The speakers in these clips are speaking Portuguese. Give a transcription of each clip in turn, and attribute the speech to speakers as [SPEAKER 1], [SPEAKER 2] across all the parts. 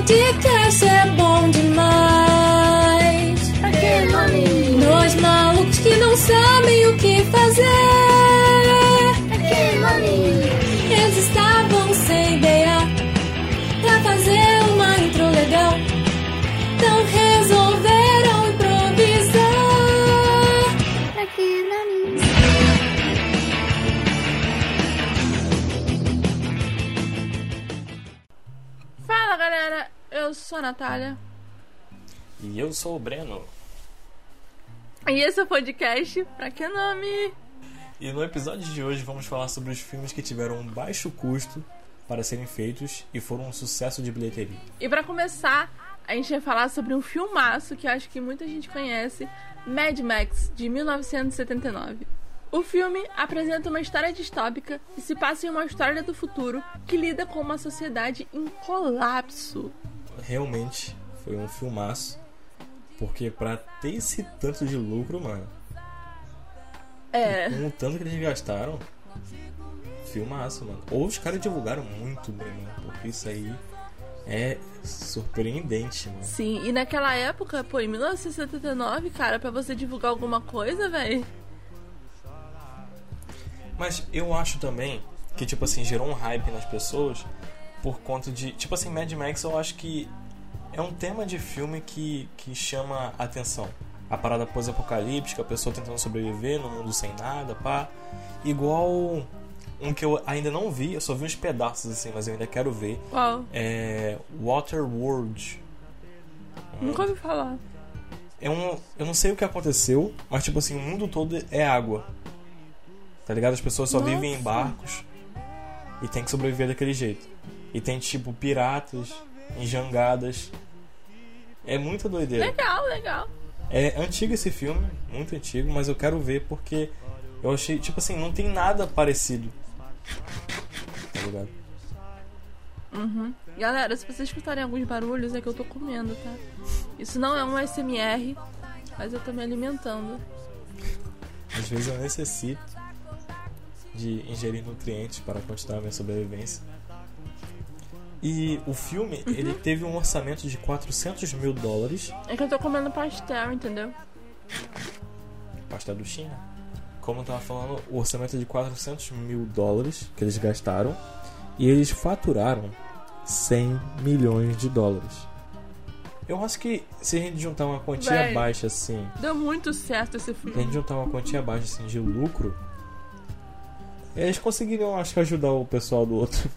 [SPEAKER 1] podcast é bom demais.
[SPEAKER 2] Sou a Natália
[SPEAKER 3] E eu sou o Breno.
[SPEAKER 2] e esse é o podcast Pra Que Nome?
[SPEAKER 3] E no episódio de hoje vamos falar sobre os filmes que tiveram um baixo custo para serem feitos e foram um sucesso de bilheteria.
[SPEAKER 2] E pra começar, a gente vai falar sobre um filmaço que acho que muita gente conhece, Mad Max, de 1979. O filme apresenta uma história distópica e se passa em uma história do futuro que lida com uma sociedade em colapso.
[SPEAKER 3] Realmente foi um filmaço, porque pra ter esse tanto de lucro, mano,
[SPEAKER 2] É,
[SPEAKER 3] com o tanto que eles gastaram, filmaço, mano. Ou os caras divulgaram muito bem, mano, porque isso aí é surpreendente, mano.
[SPEAKER 2] sim, e naquela época, pô, em 1979, cara, pra você divulgar alguma coisa, velho.
[SPEAKER 3] Mas eu acho também que, tipo assim, gerou um hype nas pessoas por conta de. Tipo assim, Mad Max eu acho que é um tema de filme que, que chama atenção. A parada pós-apocalíptica, a pessoa tentando sobreviver no mundo sem nada, pá. Igual um que eu ainda não vi, eu só vi uns pedaços assim, mas eu ainda quero ver.
[SPEAKER 2] Qual?
[SPEAKER 3] É. Waterworld.
[SPEAKER 2] Nunca ouvi falar.
[SPEAKER 3] É um. Eu não sei o que aconteceu, mas tipo assim, o mundo todo é água. Tá ligado? As pessoas só
[SPEAKER 2] Nossa.
[SPEAKER 3] vivem em barcos e tem que sobreviver daquele jeito. E tem tipo piratas em jangadas. É muito doideira.
[SPEAKER 2] Legal, legal.
[SPEAKER 3] É antigo esse filme, muito antigo, mas eu quero ver porque eu achei, tipo assim, não tem nada parecido. Tá ligado?
[SPEAKER 2] Galera, se vocês escutarem alguns barulhos, é que eu tô comendo, tá? Isso não é um SMR, mas eu tô me alimentando.
[SPEAKER 3] Às vezes eu necessito de ingerir nutrientes para continuar a minha sobrevivência. E o filme, ele teve um orçamento de 400 mil dólares,
[SPEAKER 2] É que eu tô comendo pastel, entendeu?
[SPEAKER 3] pastel do China. Como eu tava falando, o orçamento é de 400 mil dólares que eles gastaram e eles faturaram 100 milhões de dólares. Eu acho que se a gente juntar uma quantia
[SPEAKER 2] Véi.
[SPEAKER 3] baixa assim,
[SPEAKER 2] Deu muito certo esse
[SPEAKER 3] se a
[SPEAKER 2] filme.
[SPEAKER 3] gente juntar uma quantia baixa assim de lucro, eles conseguiriam, acho que, ajudar o pessoal do outro,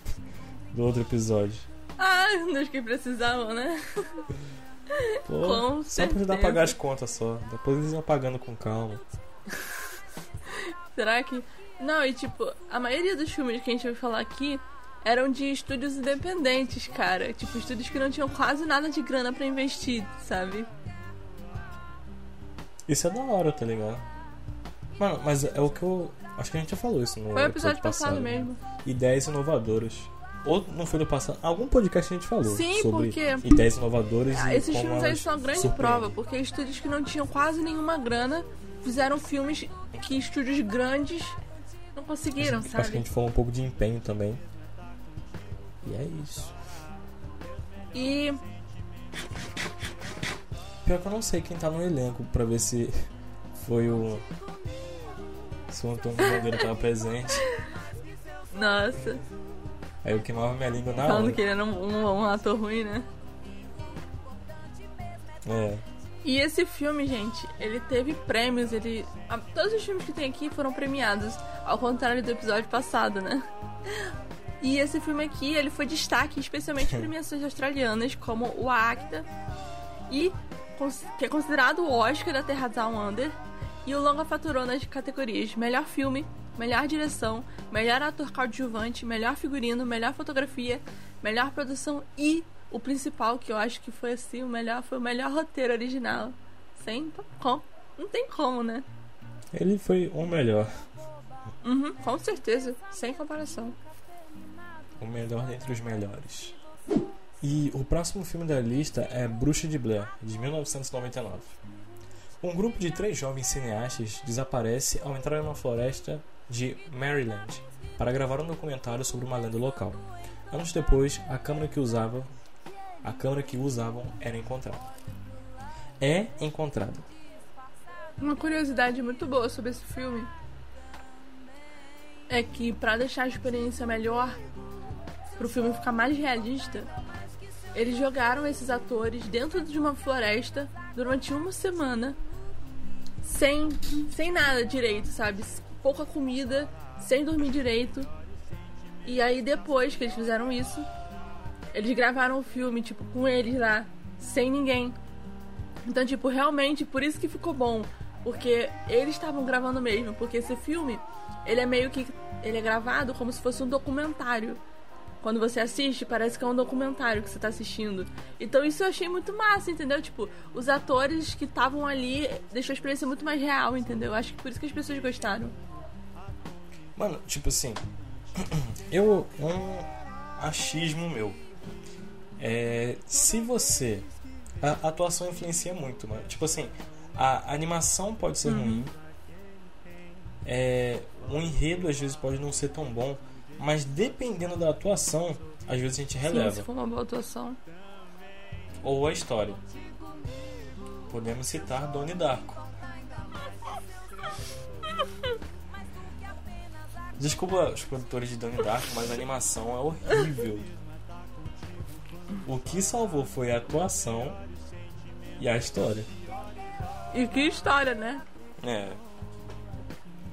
[SPEAKER 3] do outro episódio.
[SPEAKER 2] Ai, dos que precisavam, né?
[SPEAKER 3] Pô,
[SPEAKER 2] Com
[SPEAKER 3] só pra ajudar a
[SPEAKER 2] certeza.
[SPEAKER 3] pagar as contas só. Depois eles iam pagando com calma.
[SPEAKER 2] Será que. Não, e tipo, a maioria dos filmes que a gente vai falar aqui eram de estúdios independentes, cara. Tipo, estúdios que não tinham quase nada de grana pra investir, sabe?
[SPEAKER 3] Isso é da hora, tá ligado? Mano, mas é o que eu. Acho que a gente já falou isso no
[SPEAKER 2] Foi o episódio passado
[SPEAKER 3] né?
[SPEAKER 2] mesmo.
[SPEAKER 3] Ideias inovadoras. Ou não foi do passado. Algum podcast a gente falou
[SPEAKER 2] Sim,
[SPEAKER 3] sobre
[SPEAKER 2] porque-
[SPEAKER 3] ideias inovadoras
[SPEAKER 2] Ah, Esses filmes aí são grande prova, porque estúdios que não tinham quase nenhuma grana fizeram filmes que estúdios grandes não conseguiram,
[SPEAKER 3] Acho que a
[SPEAKER 2] sabe?
[SPEAKER 3] gente falou um pouco de empenho também. E é isso.
[SPEAKER 2] E
[SPEAKER 3] Pior que eu não sei quem tá no elenco pra ver se foi o. Se o Antônio Bandeira tava presente.
[SPEAKER 2] nossa,
[SPEAKER 3] Aí eu queimava minha língua na
[SPEAKER 2] falando
[SPEAKER 3] hora.
[SPEAKER 2] que ele era um, um- um ator ruim, né?
[SPEAKER 3] É.
[SPEAKER 2] E esse filme, gente, ele teve prêmios, ele. a- Todos os filmes que tem aqui foram premiados, ao contrário do episódio passado, né? E esse filme aqui, ele foi destaque, especialmente em premiações australianas, como o ACTA, e cons- que é considerado o Oscar da Terra Down Under, e o longa faturou nas categorias Melhor Filme, Melhor Direção, Melhor Ator Coadjuvante, Melhor Figurino, Melhor Fotografia, Melhor Produção e o principal, que eu acho que foi assim, o melhor, foi o melhor roteiro original. Sem com, não tem como, né?
[SPEAKER 3] Ele foi o melhor.
[SPEAKER 2] Uhum, com certeza, sem comparação.
[SPEAKER 3] O melhor dentre os melhores. E o próximo filme da lista é Bruxa de Blair, de 1999. Um grupo de três jovens cineastas desaparece ao entrar em uma floresta de Maryland para gravar um documentário sobre uma lenda local. Anos depois, a câmera que usava A câmera que usavam era encontrada. É encontrada.
[SPEAKER 2] Uma curiosidade muito boa sobre esse filme é que para deixar a experiência melhor, pro filme ficar mais realista, eles jogaram esses atores dentro de uma floresta durante uma semana sem sem nada direito, sabe? Pouca comida, sem dormir direito. E aí depois que eles fizeram isso, eles gravaram o filme tipo com eles lá, sem ninguém. Então, tipo, realmente por isso que ficou bom, porque eles estavam gravando mesmo, porque esse filme, ele é meio que ele é gravado como se fosse um documentário. Quando você assiste, parece que é um documentário que você tá assistindo. Então isso eu achei muito massa, entendeu? Tipo, os atores que estavam ali deixou a experiência muito mais real, entendeu? Acho que por isso que as pessoas gostaram.
[SPEAKER 3] Mano, tipo assim, eu um achismo meu. É, se você a, atuação influencia muito, mano. Tipo assim, a, a animação pode ser uhum. ruim. É, o enredo às vezes pode não ser tão bom, mas dependendo da atuação, às vezes a gente releva. Sim,
[SPEAKER 2] se for uma boa atuação.
[SPEAKER 3] Ou a história. Podemos citar Donnie Darko. Desculpa os produtores de Donnie Darko, mas a animação é horrível. O que salvou foi a atuação e a história.
[SPEAKER 2] E que história, né?
[SPEAKER 3] É.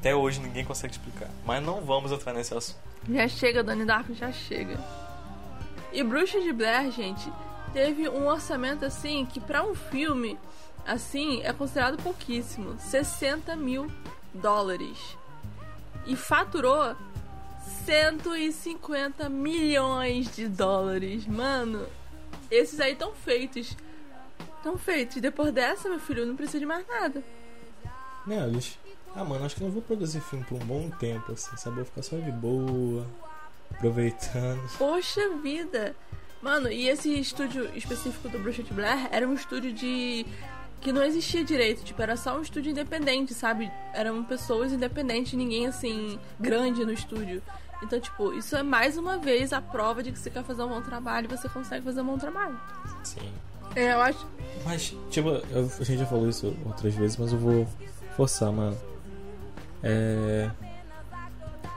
[SPEAKER 3] Até hoje ninguém consegue explicar. Mas não vamos entrar nesse assunto.
[SPEAKER 2] Já chega, Donnie Darko, já chega. E Bruxa de Blair, gente, teve um orçamento assim que para um filme assim é considerado pouquíssimo 60 mil dólares. E faturou 150 milhões de dólares. Mano, esses aí estão feitos. Estão feitos. Depois dessa, meu filho, não precisa de mais nada.
[SPEAKER 3] Não, eles ah, mano, acho que não vou produzir filme por um bom tempo, assim, sabe? Vou ficar só de boa, aproveitando.
[SPEAKER 2] Poxa vida! Mano, e esse estúdio específico do Bruxa de Blair era um estúdio de. Que não existia direito, tipo, era só um estúdio independente, sabe? Eram pessoas independentes, ninguém assim, grande no estúdio. Então, tipo, isso é mais uma vez a prova de que você quer fazer um bom trabalho e você consegue fazer um bom trabalho.
[SPEAKER 3] Sim.
[SPEAKER 2] É, eu acho.
[SPEAKER 3] Mas, tipo, eu, a gente já falou isso outras vezes, mas eu vou forçar, mano. É.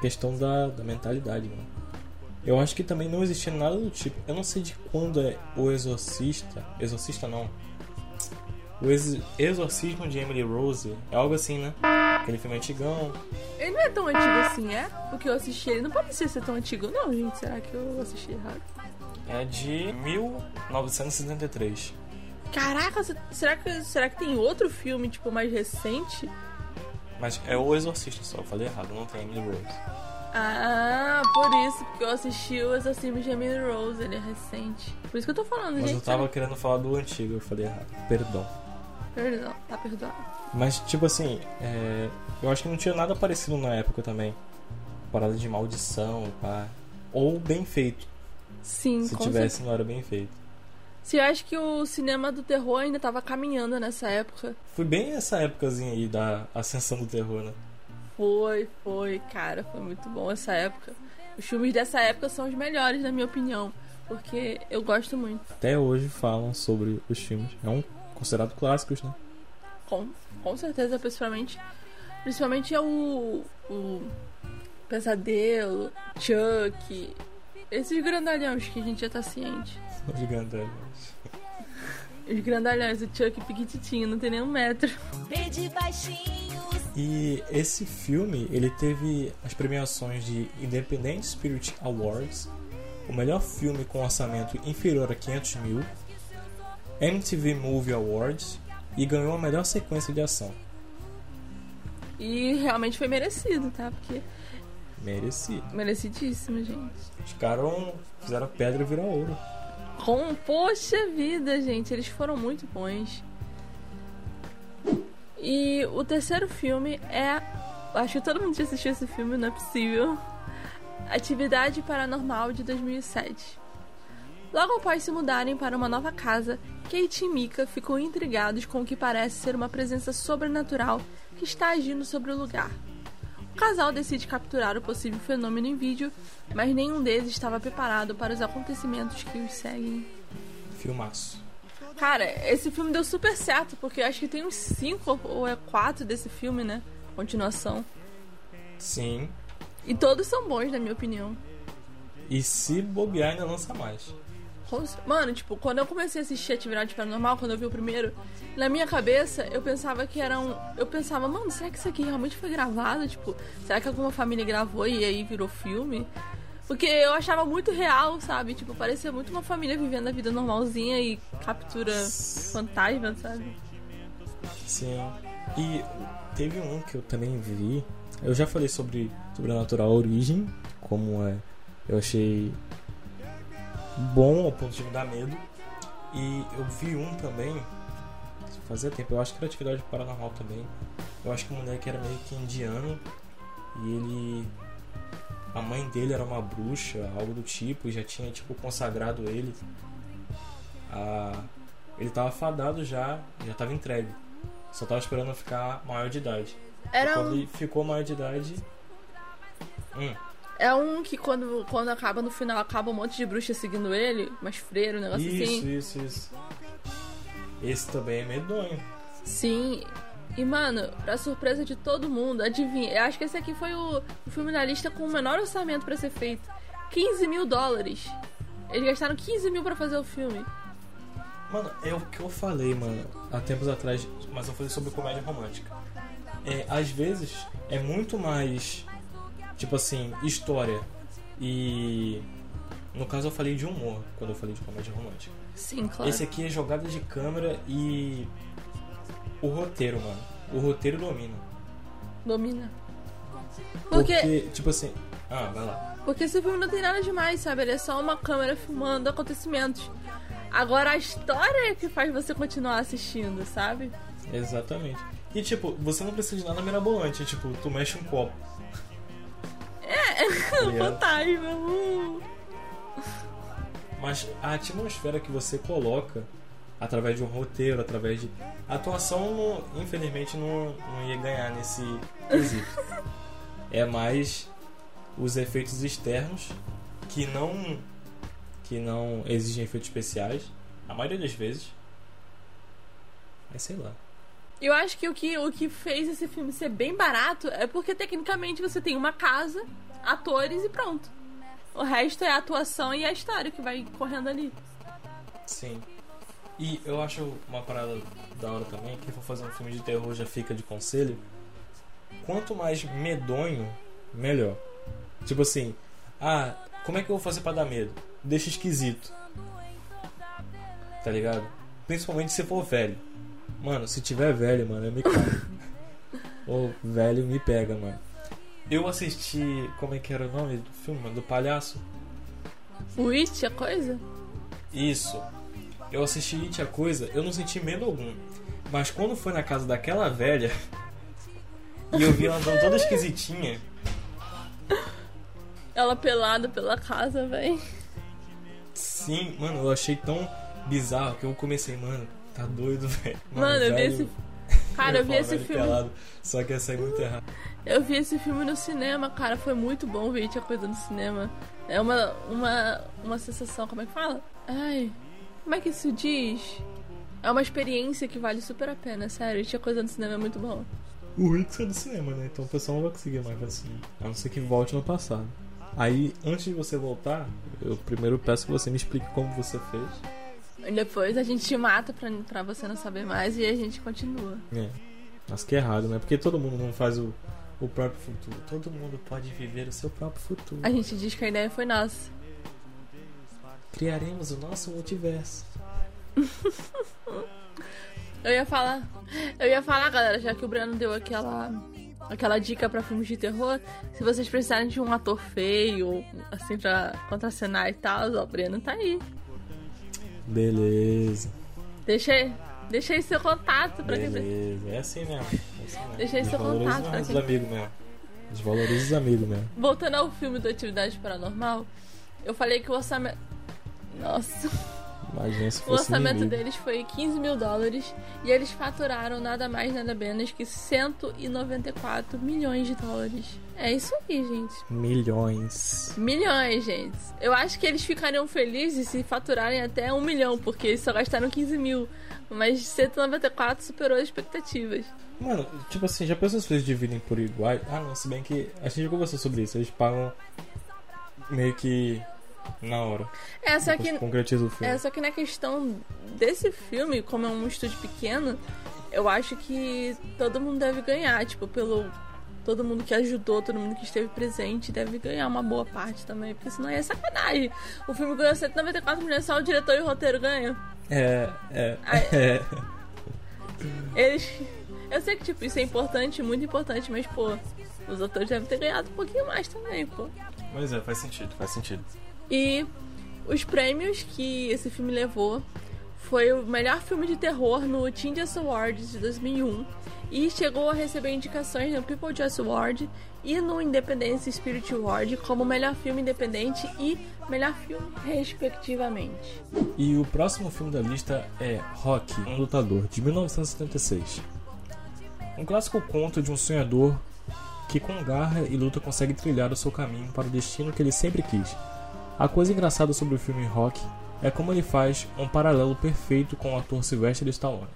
[SPEAKER 3] Questão da, da mentalidade, mano. Eu acho que também não existia nada do tipo. Eu não sei de quando é o Exorcista. Exorcista não. O ex Exorcismo de Emily Rose. É algo assim, né? Aquele filme antigão.
[SPEAKER 2] Ele não é tão antigo assim, é? Porque eu assisti ele. Não parecia ser tão antigo, não, gente. Será que eu assisti errado?
[SPEAKER 3] É de 1973.
[SPEAKER 2] Caraca, será que, será que tem outro filme, tipo, mais recente?
[SPEAKER 3] Mas é o Exorcista só, eu falei errado, não tem Emily Rose.
[SPEAKER 2] Ah, por isso, porque eu assisti o Exorcismo de Emily Rose, ele é recente. Por isso que eu tô falando,
[SPEAKER 3] Mas
[SPEAKER 2] gente.
[SPEAKER 3] eu tava querendo falar do antigo, eu falei errado. Perdão.
[SPEAKER 2] Perdão, tá perdoado.
[SPEAKER 3] Mas, tipo assim, é... eu acho que não tinha nada parecido na época também. Parada de maldição, pá. Ou bem feito.
[SPEAKER 2] Sim,
[SPEAKER 3] Se tivesse, certeza. não era bem feito.
[SPEAKER 2] Se eu acho que o cinema do terror ainda tava caminhando nessa época.
[SPEAKER 3] Foi bem essa épocazinha aí da ascensão do terror, né?
[SPEAKER 2] Foi, foi, cara, foi muito bom essa época. Os filmes dessa época são os melhores, na minha opinião, porque eu gosto muito.
[SPEAKER 3] Até hoje falam sobre os filmes. É um considerado clássicos, né?
[SPEAKER 2] Com, com certeza, principalmente. Principalmente é o. o Pesadelo, Chuck. Esses grandalhões que a gente já tá ciente.
[SPEAKER 3] Os grandalhões.
[SPEAKER 2] Os grandalhões, o Chuck piquititinho, não tem nem um metro.
[SPEAKER 3] E esse filme, ele teve as premiações de Independent Spirit Awards, o melhor filme com orçamento inferior a 500 mil, MTV Movie Awards e ganhou a melhor sequência de ação.
[SPEAKER 2] E realmente foi merecido, tá? Porque.
[SPEAKER 3] Merecido.
[SPEAKER 2] Merecidíssimo, gente.
[SPEAKER 3] Os caras fizeram pedra virar ouro.
[SPEAKER 2] Com, poxa vida, gente, eles foram muito bons. E o terceiro filme é. Acho que todo mundo já assistiu esse filme, não é possível. Atividade Paranormal de 2007. Logo após se mudarem para uma nova casa, Kate e Mika ficam intrigados com o que parece ser uma presença sobrenatural que está agindo sobre o lugar. O casal decide capturar o possível fenômeno em vídeo, mas nenhum deles estava preparado para os acontecimentos que os seguem.
[SPEAKER 3] Filmaço.
[SPEAKER 2] Cara, esse filme deu super certo, porque eu acho que tem uns 5 ou é 4 desse filme, né? Continuação.
[SPEAKER 3] Sim.
[SPEAKER 2] E todos são bons, na minha opinião.
[SPEAKER 3] E se bobear, ainda lança mais.
[SPEAKER 2] Mano, tipo, quando eu comecei a assistir Atividade Paranormal, quando eu vi o primeiro, na minha cabeça eu pensava que era um. Eu pensava, mano, será que isso aqui realmente foi gravado? Tipo, será que alguma família gravou e aí virou filme? Porque eu achava muito real, sabe? Tipo, parecia muito uma família vivendo a vida normalzinha e captura fantasma, sabe?
[SPEAKER 3] Sim. E teve um que eu também vi. Eu já falei sobre Sobrenatural Origem, como é. Eu achei bom ao ponto de me dar medo. E eu vi um também, fazia tempo, eu acho que era atividade paranormal também. Eu acho que o moleque era meio que indiano e ele. A mãe dele era uma bruxa, algo do tipo, e já tinha tipo consagrado ele. A, ele tava fadado já, já tava entregue. Só tava esperando ficar maior de idade.
[SPEAKER 2] Era
[SPEAKER 3] e quando
[SPEAKER 2] um...
[SPEAKER 3] ele ficou maior de idade. Hum,
[SPEAKER 2] É um que quando, quando acaba no final, acaba um monte de bruxa seguindo ele, umas freiras, um negócio
[SPEAKER 3] isso,
[SPEAKER 2] assim.
[SPEAKER 3] isso, isso. Esse também é medonho.
[SPEAKER 2] Sim. E, mano, pra surpresa de todo mundo, adivinha? Eu acho que esse aqui foi o, o filme da lista com o menor orçamento pra ser feito. 15 mil dólares. Eles gastaram 15 mil pra fazer o filme.
[SPEAKER 3] Mano, é o que eu falei, mano, há tempos atrás, mas eu falei sobre comédia romântica. É, às vezes é muito mais, tipo assim, história e. No caso eu falei de humor quando eu falei de comédia romântica.
[SPEAKER 2] Sim, claro.
[SPEAKER 3] Esse aqui é jogada de câmera e. O roteiro, mano. O roteiro domina.
[SPEAKER 2] Domina. Porque,
[SPEAKER 3] Porque, tipo assim. Ah, vai lá.
[SPEAKER 2] porque esse filme não tem nada demais, sabe? Ele é só uma câmera filmando acontecimentos. Agora a história é que faz você continuar assistindo, sabe?
[SPEAKER 3] Exatamente. E tipo, você não precisa de nada mirabolante, tipo, tu mexe um copo.
[SPEAKER 2] É, fantasma. uh.
[SPEAKER 3] Mas a atmosfera que você coloca através de um roteiro, através de. A atuação, infelizmente, não, não ia ganhar nesse quesito. é mais os efeitos externos que não. que não exigem efeitos especiais, a maioria das vezes. Mas sei lá.
[SPEAKER 2] Eu acho que o, que o que fez esse filme ser bem barato é porque tecnicamente você tem uma casa, atores e pronto. O resto é a atuação e a história que vai correndo ali.
[SPEAKER 3] Sim. E eu acho uma parada da hora também, quem for fazer um filme de terror já fica de conselho. Quanto mais medonho, melhor. Tipo assim, ah, como é que eu vou fazer pra dar medo? Deixa esquisito. Tá ligado? Principalmente se for velho. Mano, se tiver velho, mano, eu me cago. Ou velho me pega, mano. Eu assisti. Como é que era o nome do filme, mano? Do palhaço?
[SPEAKER 2] O It, a coisa?
[SPEAKER 3] Isso. Eu assisti It a coisa, eu não senti medo algum. Mas quando foi na casa daquela velha e eu vi ela andando toda esquisitinha,
[SPEAKER 2] Ela pelada pela casa, véi.
[SPEAKER 3] sim, mano, eu achei tão bizarro que eu comecei, mano, tá doido, velho.
[SPEAKER 2] Mano, eu vi esse. Cara, eu vi esse filme.
[SPEAKER 3] pelado, só que ia sair muito errado.
[SPEAKER 2] Eu vi esse filme no cinema, cara. Foi muito bom ver a coisa no cinema. É uma, uma, uma sensação, como é que fala? Ai, como é que isso diz? É uma experiência que vale super a pena, sério. It, a coisa no cinema é muito bom.
[SPEAKER 3] O Rick é do cinema, né? Então o pessoal não vai conseguir mais ver assim. A não ser que volte no passado. Aí, antes de você voltar, eu primeiro peço que você me explique como você fez.
[SPEAKER 2] E depois a gente te mata pra, pra você não saber mais e a gente continua.
[SPEAKER 3] É. Mas que é errado, né? Porque todo mundo não faz o, o próprio futuro. Todo mundo pode viver o seu próprio futuro.
[SPEAKER 2] A gente diz que a ideia foi nossa.
[SPEAKER 3] Criaremos o nosso multiverso.
[SPEAKER 2] Eu ia falar. Eu ia falar, galera, já que o Breno deu aquela. Aquela dica pra filmes de terror, se vocês precisarem de um ator feio, assim, pra contracenar e tal, o Breno tá aí.
[SPEAKER 3] Beleza.
[SPEAKER 2] Deixa aí, deixa aí seu contato pra quem
[SPEAKER 3] Beleza. É assim mesmo. É assim mesmo.
[SPEAKER 2] Aí seu contato pra
[SPEAKER 3] os
[SPEAKER 2] quem-
[SPEAKER 3] amigos mesmo. Desvaloriza os amigos mesmo.
[SPEAKER 2] Voltando ao filme do Atividade Paranormal, eu falei que o orçamento. Nossa.
[SPEAKER 3] Imagina se
[SPEAKER 2] O
[SPEAKER 3] fosse
[SPEAKER 2] orçamento
[SPEAKER 3] inimigo.
[SPEAKER 2] deles foi 15 mil dólares e eles faturaram nada mais nada menos que 194 milhões de dólares. É isso aí, gente.
[SPEAKER 3] Milhões.
[SPEAKER 2] Milhões, gente. Eu acho que eles ficariam felizes se faturarem até um milhão, porque eles só gastaram 15 mil. Mas 194 superou as expectativas.
[SPEAKER 3] Mano, tipo assim, já pensou se eles dividem por igual? Ah, não, se bem que a gente já conversou sobre isso. Eles pagam meio que na hora.
[SPEAKER 2] É, só que,
[SPEAKER 3] concretiza o filme.
[SPEAKER 2] é, só que na questão desse filme, como é um estúdio pequeno, eu acho que todo mundo deve ganhar, tipo, pelo. Todo mundo que ajudou, todo mundo que esteve presente deve ganhar uma boa parte também, porque senão é sacanagem. O filme ganhou 194 milhões, só o diretor e o roteiro ganham.
[SPEAKER 3] É, é,
[SPEAKER 2] Ai.
[SPEAKER 3] é.
[SPEAKER 2] Eles. Eu sei que, tipo, isso é importante, muito importante, mas, pô, os atores devem ter ganhado um pouquinho mais também, pô.
[SPEAKER 3] Mas é, faz sentido, faz sentido.
[SPEAKER 2] E os prêmios que esse filme levou foi o melhor filme de terror no Teen Awards de 2001 e chegou a receber indicações no People Choice Award e no Independence Spirit Award como melhor filme independente e melhor filme, respectivamente.
[SPEAKER 3] E o próximo filme da lista é Rock, um lutador, de 1976. Um clássico conto de um sonhador que com garra e luta consegue trilhar o seu caminho para o destino que ele sempre quis. A coisa engraçada sobre o filme Rock é como ele faz um paralelo perfeito com o ator Sylvester Stallone.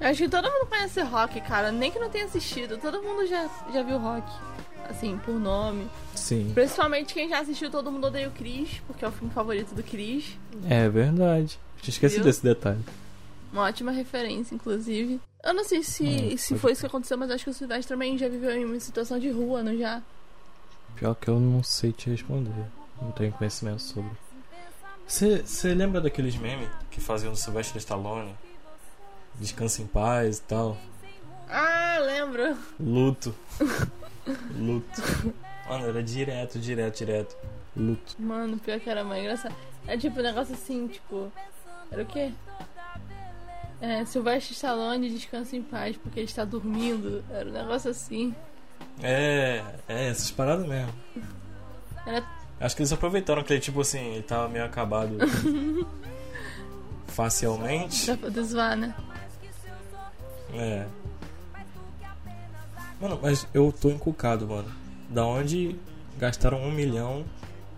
[SPEAKER 2] Eu acho que todo mundo conhece Rock, cara, nem que não tenha assistido, todo mundo já, já viu Rock. Assim, por nome.
[SPEAKER 3] Sim.
[SPEAKER 2] Principalmente quem já assistiu Todo Mundo Odeia o Chris, porque é o filme favorito do Chris.
[SPEAKER 3] É verdade. Tinha esquecido
[SPEAKER 2] Viu?
[SPEAKER 3] desse detalhe.
[SPEAKER 2] Uma ótima referência, inclusive. Eu não sei se,
[SPEAKER 3] Hum,
[SPEAKER 2] se foi isso que aconteceu, mas acho que o Silvestre também já viveu em uma situação de rua, não já?
[SPEAKER 3] Pior que eu não sei te responder. Não tenho conhecimento sobre. Você lembra daqueles memes que faziam do Sylvester Stallone? Descansa em paz e tal.
[SPEAKER 2] Ah, lembro.
[SPEAKER 3] Luto. Luto. Mano, era direto, direto, direto. Luto.
[SPEAKER 2] Mano, pior que era mais engraçado. É tipo um negócio assim, tipo. Era o quê? É, Silvestre Stallone descansa em paz porque ele está dormindo. Era um negócio assim.
[SPEAKER 3] É, é, essas paradas mesmo.
[SPEAKER 2] Era
[SPEAKER 3] Acho que eles aproveitaram que ele, tipo assim, ele tava meio acabado facialmente.
[SPEAKER 2] pra poder zoar, né?
[SPEAKER 3] É. Mano, mas eu tô encucado, mano. Da onde gastaram um milhão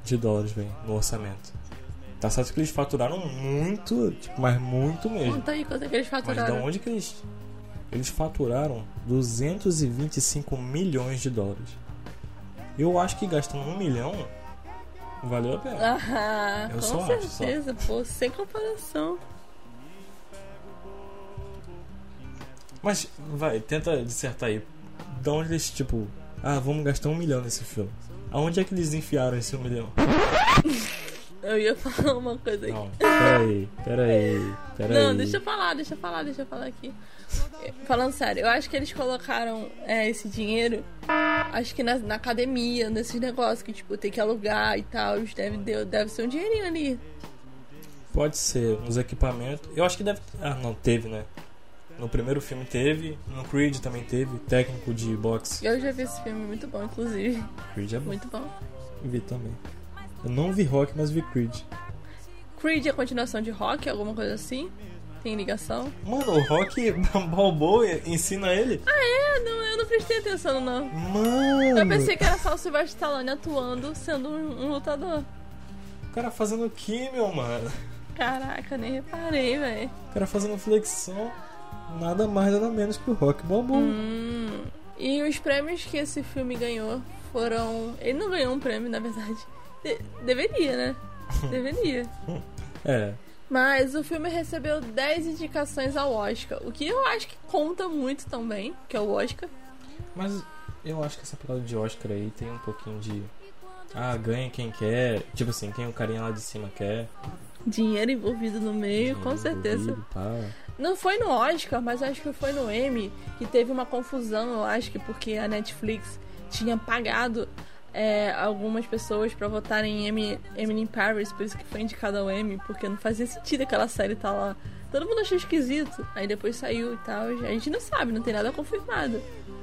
[SPEAKER 3] de dólares, velho, no orçamento? Tá certo que eles faturaram muito, tipo, mas muito mesmo.
[SPEAKER 2] Conta aí quanto é que eles
[SPEAKER 3] Mas da
[SPEAKER 2] faturaram.
[SPEAKER 3] onde que eles. Eles faturaram 225 milhões de dólares. Eu acho que gastando um milhão valeu a pena.
[SPEAKER 2] Ah,
[SPEAKER 3] Eu
[SPEAKER 2] com
[SPEAKER 3] só acho, só.
[SPEAKER 2] certeza, pô, sem comparação.
[SPEAKER 3] Mas, vai, tenta dissertar aí. Da onde eles, tipo, ah, vamos gastar um milhão nesse filme. Aonde é que eles enfiaram esse um milhão?
[SPEAKER 2] Eu ia falar uma coisa aqui.
[SPEAKER 3] Não, peraí, peraí, peraí.
[SPEAKER 2] Não, deixa eu falar, deixa eu falar, deixa eu falar aqui. Falando sério, eu acho que eles colocaram é, esse dinheiro, acho que na, na academia, nesses negócios que, tipo, tem que alugar e tal. Deve, deu- deve ser um dinheirinho ali.
[SPEAKER 3] Pode ser, nos equipamentos. Eu acho que deve. Ah, não, teve, né? No primeiro filme teve, no Creed também teve, técnico de boxe.
[SPEAKER 2] Eu já vi esse filme, muito bom, inclusive.
[SPEAKER 3] Creed é bom.
[SPEAKER 2] Muito bom.
[SPEAKER 3] Vi também. Eu não vi Rock, mas vi Creed.
[SPEAKER 2] Creed é a continuação de Rock, alguma coisa assim? Tem ligação?
[SPEAKER 3] Mano, o Rock Balboa ensina ele.
[SPEAKER 2] É, não, eu não prestei atenção, não.
[SPEAKER 3] Mano!
[SPEAKER 2] Eu pensei que era só o Sylvester Stallone atuando, sendo um, um lutador.
[SPEAKER 3] O cara fazendo químio, mano.
[SPEAKER 2] Caraca, nem reparei, velho.
[SPEAKER 3] O cara fazendo flexão. Nada mais, nada menos que o Rock Balboa.
[SPEAKER 2] Hum, e os prêmios que esse filme ganhou foram. Ele não ganhou um prêmio, na verdade. De- deveria, né? Deveria.
[SPEAKER 3] É.
[SPEAKER 2] Mas o filme recebeu 10 indicações ao Oscar, o que eu acho que conta muito também, que é o Oscar.
[SPEAKER 3] Mas eu acho que essa parada de Oscar aí tem um pouquinho de. Ah, ganha quem quer. Tipo assim, quem o carinha lá de cima quer.
[SPEAKER 2] Dinheiro envolvido no meio, com
[SPEAKER 3] Dinheiro
[SPEAKER 2] certeza.
[SPEAKER 3] envolvido, tá.
[SPEAKER 2] Não foi no Oscar, mas acho que foi no Emmy que teve uma confusão, eu acho que porque a Netflix tinha pagado é, algumas pessoas pra votarem em Emily, Paris, por isso que foi indicada ao Emmy, porque não fazia sentido aquela série estar lá. Todo mundo achou esquisito, aí depois saiu e tal. A gente não sabe, não tem nada confirmado.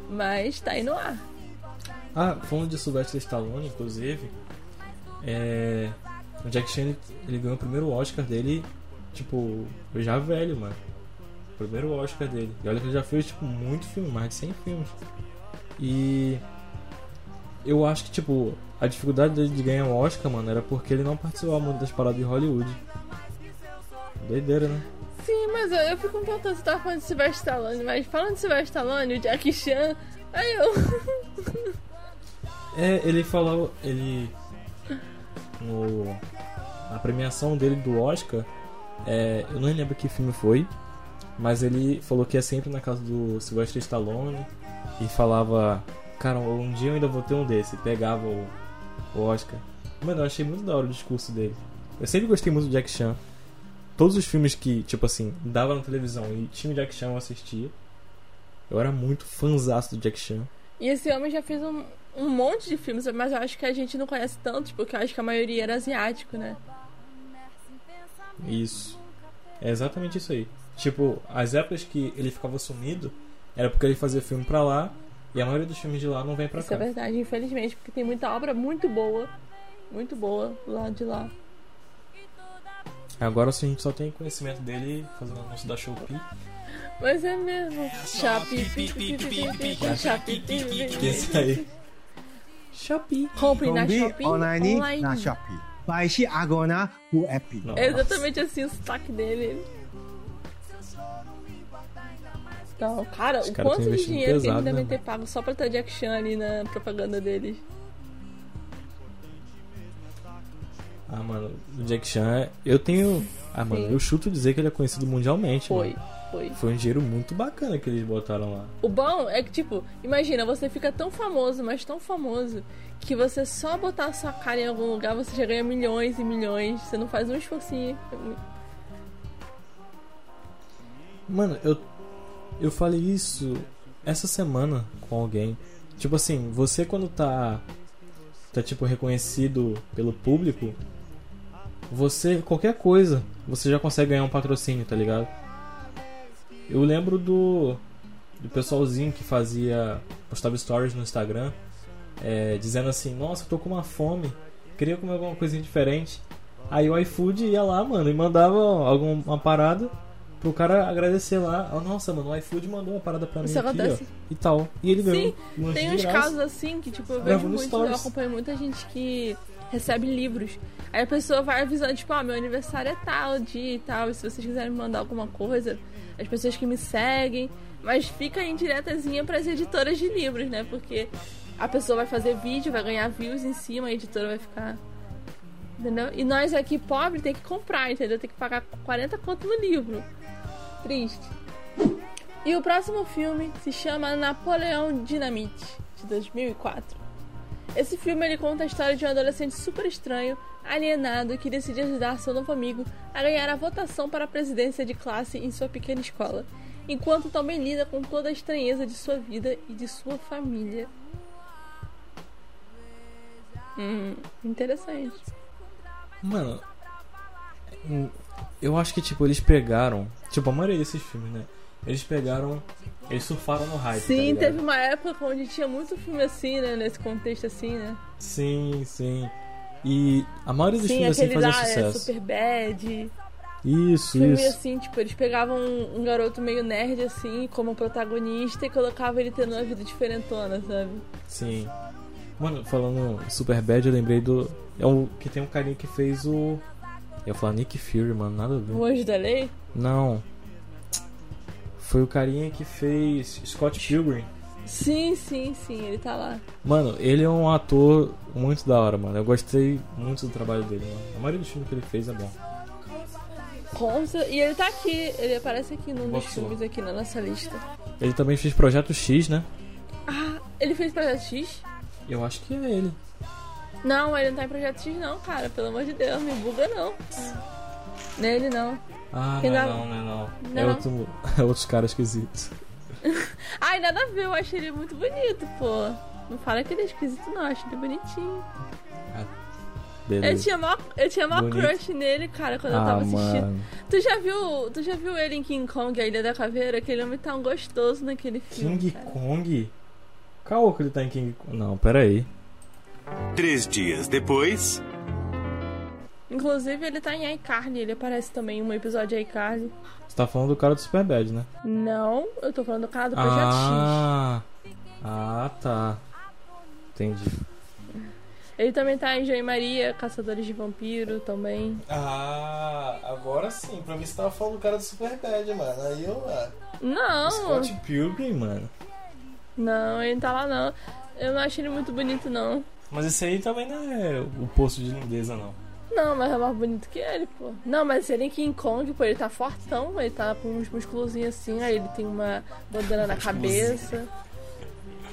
[SPEAKER 2] Mas tá aí no ar.
[SPEAKER 3] Ah, falando de Sylvester Stallone, inclusive, é... o Jack Chan ele ganhou o primeiro Oscar dele tipo, já velho, mano. Primeiro Oscar dele. E olha que ele já fez, tipo, muito filme, mais de 100 filmes. E. Eu acho que, tipo, a dificuldade dele de ganhar um Oscar, mano, era porque ele não participava muito das paradas de Hollywood. Doideira, né?
[SPEAKER 2] Sim, mas eu, eu fico me perguntando se tava falando de Sylvester Stallone, mas falando de Sylvester Stallone, o Jackie Chan, aí eu.
[SPEAKER 3] É, ele falou. Ele. No, na premiação dele do Oscar, é, eu não lembro que filme foi, mas ele falou que ia sempre na casa do Sylvester Stallone e falava: Cara, um dia eu ainda vou ter um desse. Pegava o, o Oscar. Mano, eu achei muito da hora o discurso dele. Eu sempre gostei muito do Jack Chan. Todos os filmes que, tipo assim, dava na televisão e tinha o Jack Chan eu assistia. Eu era muito fãzaço do Jack Chan.
[SPEAKER 2] E esse homem já fez um, um monte de filmes, mas eu acho que a gente não conhece tanto, porque eu acho que a maioria era asiático, né?
[SPEAKER 3] Isso. É exatamente isso aí. Tipo, as épocas que ele ficava sumido era porque ele fazia filme pra lá e a maioria dos filmes de lá não vem pra
[SPEAKER 2] Isso
[SPEAKER 3] cá.
[SPEAKER 2] é verdade, infelizmente, porque tem muita obra muito boa, muito boa lá de lá.
[SPEAKER 3] Agora sim, a gente só tem conhecimento dele fazendo anúncio da Shopee.
[SPEAKER 2] Mas é mesmo. Shopee.
[SPEAKER 3] Isso aí. Shopee.
[SPEAKER 2] Compre na Shopee
[SPEAKER 4] online,
[SPEAKER 2] online.
[SPEAKER 4] na Shopee. Baixe agora o app.
[SPEAKER 3] Nossa.
[SPEAKER 2] É exatamente assim o sotaque dele. Então, cara,
[SPEAKER 3] Os
[SPEAKER 2] o
[SPEAKER 3] caras tão
[SPEAKER 2] quanto de dinheiro que eles
[SPEAKER 3] pesado,
[SPEAKER 2] devem
[SPEAKER 3] né,
[SPEAKER 2] ter pago só pra ter o Jack Chan ali na propaganda deles.
[SPEAKER 3] Ah, mano, o Jack Chan, eu tenho. Ah, mano,
[SPEAKER 2] Sim.
[SPEAKER 3] eu chuto dizer que ele é conhecido mundialmente,
[SPEAKER 2] Foi,
[SPEAKER 3] mano.
[SPEAKER 2] foi.
[SPEAKER 3] Foi um dinheiro muito bacana que eles botaram lá.
[SPEAKER 2] O bom é que, tipo, imagina, você fica tão famoso, mas tão famoso, que você só botar a sua cara em algum lugar, você já ganha milhões e milhões. Você não faz um esforcinho.
[SPEAKER 3] Mano, eu eu falei isso essa semana com alguém. Tipo assim, você quando tá tá tipo reconhecido pelo público, você qualquer coisa, você já consegue ganhar um patrocínio, tá ligado? Eu lembro do do pessoalzinho que fazia postava stories no Instagram, é, dizendo assim: "Nossa, tô com uma fome, queria comer alguma coisinha diferente". Aí o iFood ia lá, mano, e mandava alguma parada pro cara agradecer lá. Oh, nossa, mano, o iFood mandou uma parada pra mim
[SPEAKER 2] Isso
[SPEAKER 3] aqui,
[SPEAKER 2] acontece.
[SPEAKER 3] ó. E tal. E ele ganhou. um lanche
[SPEAKER 2] Tem uns casos assim que, tipo, eu vejo muito, eu
[SPEAKER 3] Stories.
[SPEAKER 2] acompanho muita gente que recebe livros. Aí a pessoa vai avisando, tipo, ah, meu aniversário é tal dia e tal, e se vocês quiserem me mandar alguma coisa, as pessoas que me seguem. Mas fica indiretazinha pras editoras de livros, né? Porque a pessoa vai fazer vídeo, vai ganhar views em cima, a editora vai ficar. Entendeu? E nós aqui, pobre, tem que comprar, entendeu? Tem que pagar 40 conto no livro. Triste. E o próximo filme se chama Napoleão Dinamite, de 2004. Esse filme ele conta a história de um adolescente super estranho, alienado, que decide ajudar seu novo amigo a ganhar a votação para a presidência de classe em sua pequena escola, enquanto também lida com toda a estranheza de sua vida e de sua família. Hum, interessante.
[SPEAKER 3] Mano, eu acho que, tipo, eles pegaram. Tipo, a maioria desses filmes, né? Eles pegaram. Eles surfaram no hype. tá
[SPEAKER 2] Sim,
[SPEAKER 3] ligado?
[SPEAKER 2] teve uma época onde tinha muito filme assim, né? Nesse contexto assim, né?
[SPEAKER 3] Sim, sim. E a maioria dos
[SPEAKER 2] Sim,
[SPEAKER 3] filmes assim fazia
[SPEAKER 2] lá é
[SPEAKER 3] sucesso.
[SPEAKER 2] Super Bad.
[SPEAKER 3] Isso,
[SPEAKER 2] Filme
[SPEAKER 3] isso.
[SPEAKER 2] assim, tipo, eles pegavam um, um garoto meio nerd assim, como protagonista e colocavam ele tendo uma vida diferentona, sabe?
[SPEAKER 3] Sim. Mano, falando Super Bad, eu lembrei do. É um que tem um carinha que fez o. Eu ia falar Nick Fury, mano, nada a ver.
[SPEAKER 2] O Anjo da Lei?
[SPEAKER 3] Não. Foi o carinha que fez Scott Pilgrim.
[SPEAKER 2] Sim, sim, sim, ele tá lá.
[SPEAKER 3] Mano, ele é um ator muito da hora, mano. Eu gostei muito do trabalho dele, mano. A maioria dos filmes que ele fez é bom.
[SPEAKER 2] Conza, e ele tá aqui, ele aparece aqui num dos filmes aqui na nossa lista.
[SPEAKER 3] Ele também fez Projeto X, né?
[SPEAKER 2] Ah, ele fez Projeto X?
[SPEAKER 3] Eu acho que é ele.
[SPEAKER 2] Não, ele não tá em Projeto X não, cara, pelo amor de Deus, me buga não. Nele não.
[SPEAKER 3] Ah,
[SPEAKER 2] Quem
[SPEAKER 3] não, é
[SPEAKER 2] dá-
[SPEAKER 3] não, não é não.
[SPEAKER 2] Não
[SPEAKER 3] É,
[SPEAKER 2] é
[SPEAKER 3] outro, é outros caras esquisitos.
[SPEAKER 2] Ai, nada a ver, eu achei ele muito bonito, pô. Não fala que ele é esquisito não, acho ele bonitinho. Eu
[SPEAKER 3] Beleza.
[SPEAKER 2] tinha mó, eu tinha mó
[SPEAKER 3] Bonito.
[SPEAKER 2] crush nele, cara, quando eu
[SPEAKER 3] Ah,
[SPEAKER 2] tava assistindo.
[SPEAKER 3] mano.
[SPEAKER 2] Tu já viu, tu já viu ele em King Kong, a Ilha da Caveira? Aquele homem um gostoso naquele filme.
[SPEAKER 3] King
[SPEAKER 2] cara.
[SPEAKER 3] Kong? Caô que ele tá em King Kong. Não, pera aí.
[SPEAKER 5] Três dias depois,
[SPEAKER 2] Inclusive, ele tá em iCarly, ele aparece também em um episódio de iCarly.
[SPEAKER 6] Você tá falando do cara do Superbad, né?
[SPEAKER 2] Não, eu tô falando do cara do Projeto X.
[SPEAKER 6] Ah, ah, tá. Entendi.
[SPEAKER 2] Ele também tá em João e Maria, Caçadores de Vampiro também.
[SPEAKER 3] Ah, agora sim. Pra mim você tava falando do cara do Superbad, mano. Aí eu. Ah,
[SPEAKER 2] Não,
[SPEAKER 6] Scott Pilgrim, mano.
[SPEAKER 2] não, ele não tá lá não. Eu não acho ele muito bonito, não.
[SPEAKER 3] Mas esse aí também não é o poço de lindeza, não.
[SPEAKER 2] Não, mas é mais bonito que ele, pô. Não, mas ele em King Kong, pô, ele tá fortão, ele tá com uns musculozinhos assim, aí ele tem uma bandana na cabeça.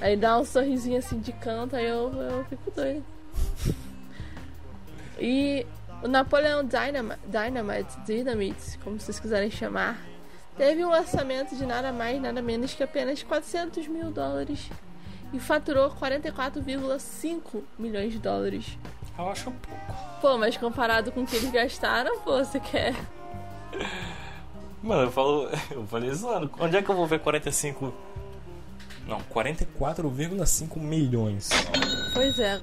[SPEAKER 2] Aí dá um sorrisinho assim de canto, aí eu, eu fico doido. E o Napoleão Dynamite, Dynamite, Dynamite, como vocês quiserem chamar, teve um orçamento de nada mais, nada menos que apenas 400 mil dólares e faturou 44,5 milhões de dólares.
[SPEAKER 3] Eu acho um pouco.
[SPEAKER 2] Pô, mas comparado com o que eles gastaram, pô, você quer.
[SPEAKER 3] Mano, eu falo. Eu falei zoando. Onde é que eu vou ver 45. Não, 44,5 milhões.
[SPEAKER 2] Pois é.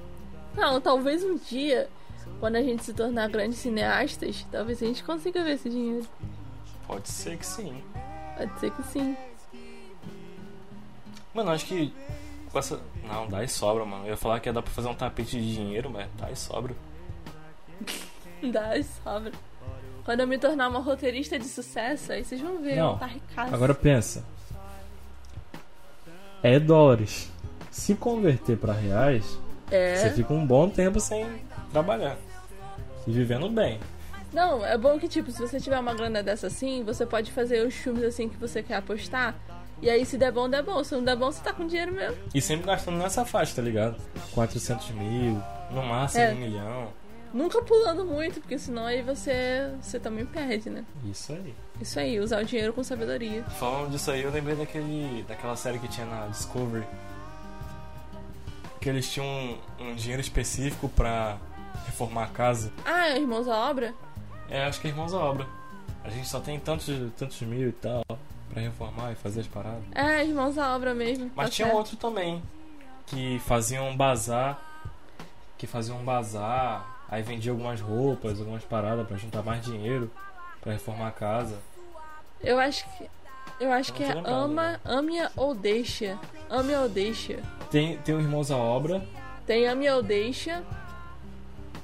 [SPEAKER 2] Não, talvez um dia, quando a gente se tornar grandes cineastas, talvez a gente consiga ver esse dinheiro.
[SPEAKER 3] Pode ser que sim.
[SPEAKER 2] Pode ser que sim.
[SPEAKER 3] Mano, acho que. Com essa... Não, dá e sobra, mano. Eu ia falar que ia dar pra fazer um tapete de dinheiro, mas dá e sobra.
[SPEAKER 2] Dá e sobra. Quando eu me tornar uma roteirista de sucesso, aí vocês vão ver, eu
[SPEAKER 6] Não,
[SPEAKER 2] vou tá ricaço.
[SPEAKER 6] Agora pensa. É dólares. Se converter pra reais, você
[SPEAKER 2] É.
[SPEAKER 6] fica um bom tempo sem.
[SPEAKER 3] Trabalhar.
[SPEAKER 6] e vivendo bem.
[SPEAKER 2] Não, é bom que, tipo, se você tiver uma grana dessa assim, você pode fazer os filmes assim que você quer apostar. E aí, se der bom, der bom. Se não der bom, você tá com dinheiro mesmo.
[SPEAKER 3] E sempre gastando nessa faixa, tá ligado?
[SPEAKER 6] 400 mil.
[SPEAKER 3] No máximo
[SPEAKER 2] É.
[SPEAKER 3] um milhão.
[SPEAKER 2] Nunca pulando muito, porque senão aí você, você também perde, né?
[SPEAKER 6] Isso aí.
[SPEAKER 2] Isso aí, usar o dinheiro com sabedoria.
[SPEAKER 3] Falando disso aí, eu lembrei daquele, daquela série que tinha na Discovery. Que eles tinham um, um dinheiro específico pra reformar a casa.
[SPEAKER 2] Ah, Irmãos à Obra?
[SPEAKER 3] É, acho que é Irmãos à Obra. A gente só tem tantos.
[SPEAKER 6] Tantos mil e tal. Pra reformar e fazer as paradas.
[SPEAKER 2] É, Irmãos à Obra mesmo.
[SPEAKER 3] Mas
[SPEAKER 2] tá
[SPEAKER 3] tinha
[SPEAKER 2] certo.
[SPEAKER 3] outro também. Que faziam um bazar. Que faziam um bazar. Aí vendia algumas roupas, algumas paradas pra juntar mais dinheiro. Pra reformar a casa.
[SPEAKER 2] Eu acho que. Eu acho
[SPEAKER 3] Eu
[SPEAKER 2] que
[SPEAKER 3] não
[SPEAKER 2] é
[SPEAKER 3] lembrado,
[SPEAKER 2] ama,
[SPEAKER 3] né?
[SPEAKER 2] ame ou deixa. Ame ou deixa.
[SPEAKER 6] Tem, tem o Irmãos à Obra.
[SPEAKER 2] Tem ame ou deixa.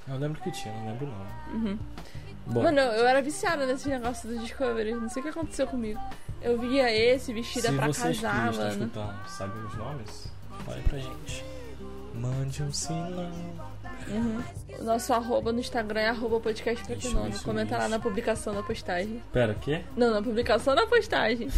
[SPEAKER 6] Eu lembro que tinha, não lembro o nome.
[SPEAKER 2] Uhum.
[SPEAKER 6] Bom,
[SPEAKER 2] Mano, eu, era viciada nesse negócio do Discovery. Não sei o que aconteceu comigo. Eu via esse vestida
[SPEAKER 6] se
[SPEAKER 2] pra
[SPEAKER 6] vocês que
[SPEAKER 2] casar,
[SPEAKER 6] estão
[SPEAKER 2] mano.
[SPEAKER 6] escutando sabem os nomes, fale pra gente. Mande um sinal.
[SPEAKER 2] Uhum. O nosso arroba no Instagram é arroba podcast
[SPEAKER 6] isso,
[SPEAKER 2] Comenta lá na publicação da postagem.
[SPEAKER 6] Pera, o quê?
[SPEAKER 2] Não, na publicação da postagem.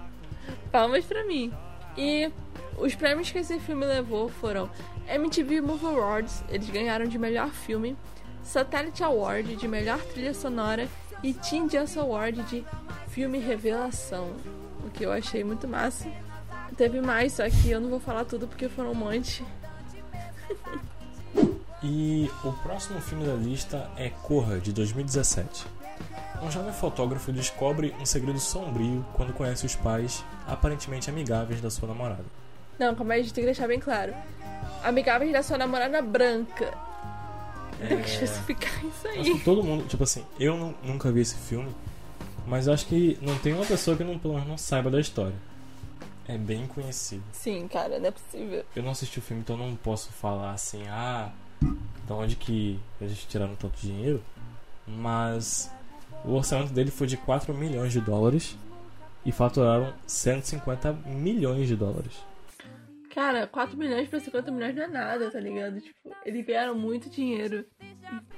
[SPEAKER 2] Palmas pra mim. E os prêmios que esse filme levou foram MTV Movie Awards, eles ganharam de melhor filme, Satellite Award de melhor trilha sonora e Teen Jazz Award de filme revelação. O que eu achei muito massa. Teve mais, só que eu não vou falar tudo porque foram um monte.
[SPEAKER 6] E o próximo filme da lista é Corra, de 2017. Um jovem fotógrafo descobre um segredo sombrio quando conhece os pais, aparentemente amigáveis da sua namorada.
[SPEAKER 2] Não, calma aí, a gente tem que deixar bem claro. Amigáveis da sua namorada branca. Tem que especificar isso
[SPEAKER 6] Acho
[SPEAKER 2] aí.
[SPEAKER 6] que todo mundo, tipo assim, eu nu- nunca vi esse filme, mas acho que não tem uma pessoa que não, pelo menos não saiba da história. É bem conhecido.
[SPEAKER 2] Sim, cara, não é possível.
[SPEAKER 6] Eu não assisti o filme, então não posso falar assim, ah, da onde que eles tiraram tanto dinheiro, mas o orçamento dele foi de 4 milhões de dólares e faturaram 150 milhões de dólares.
[SPEAKER 2] Cara, 4 milhões pra 50 milhões não é nada, tá ligado? Tipo, eles ganharam muito dinheiro.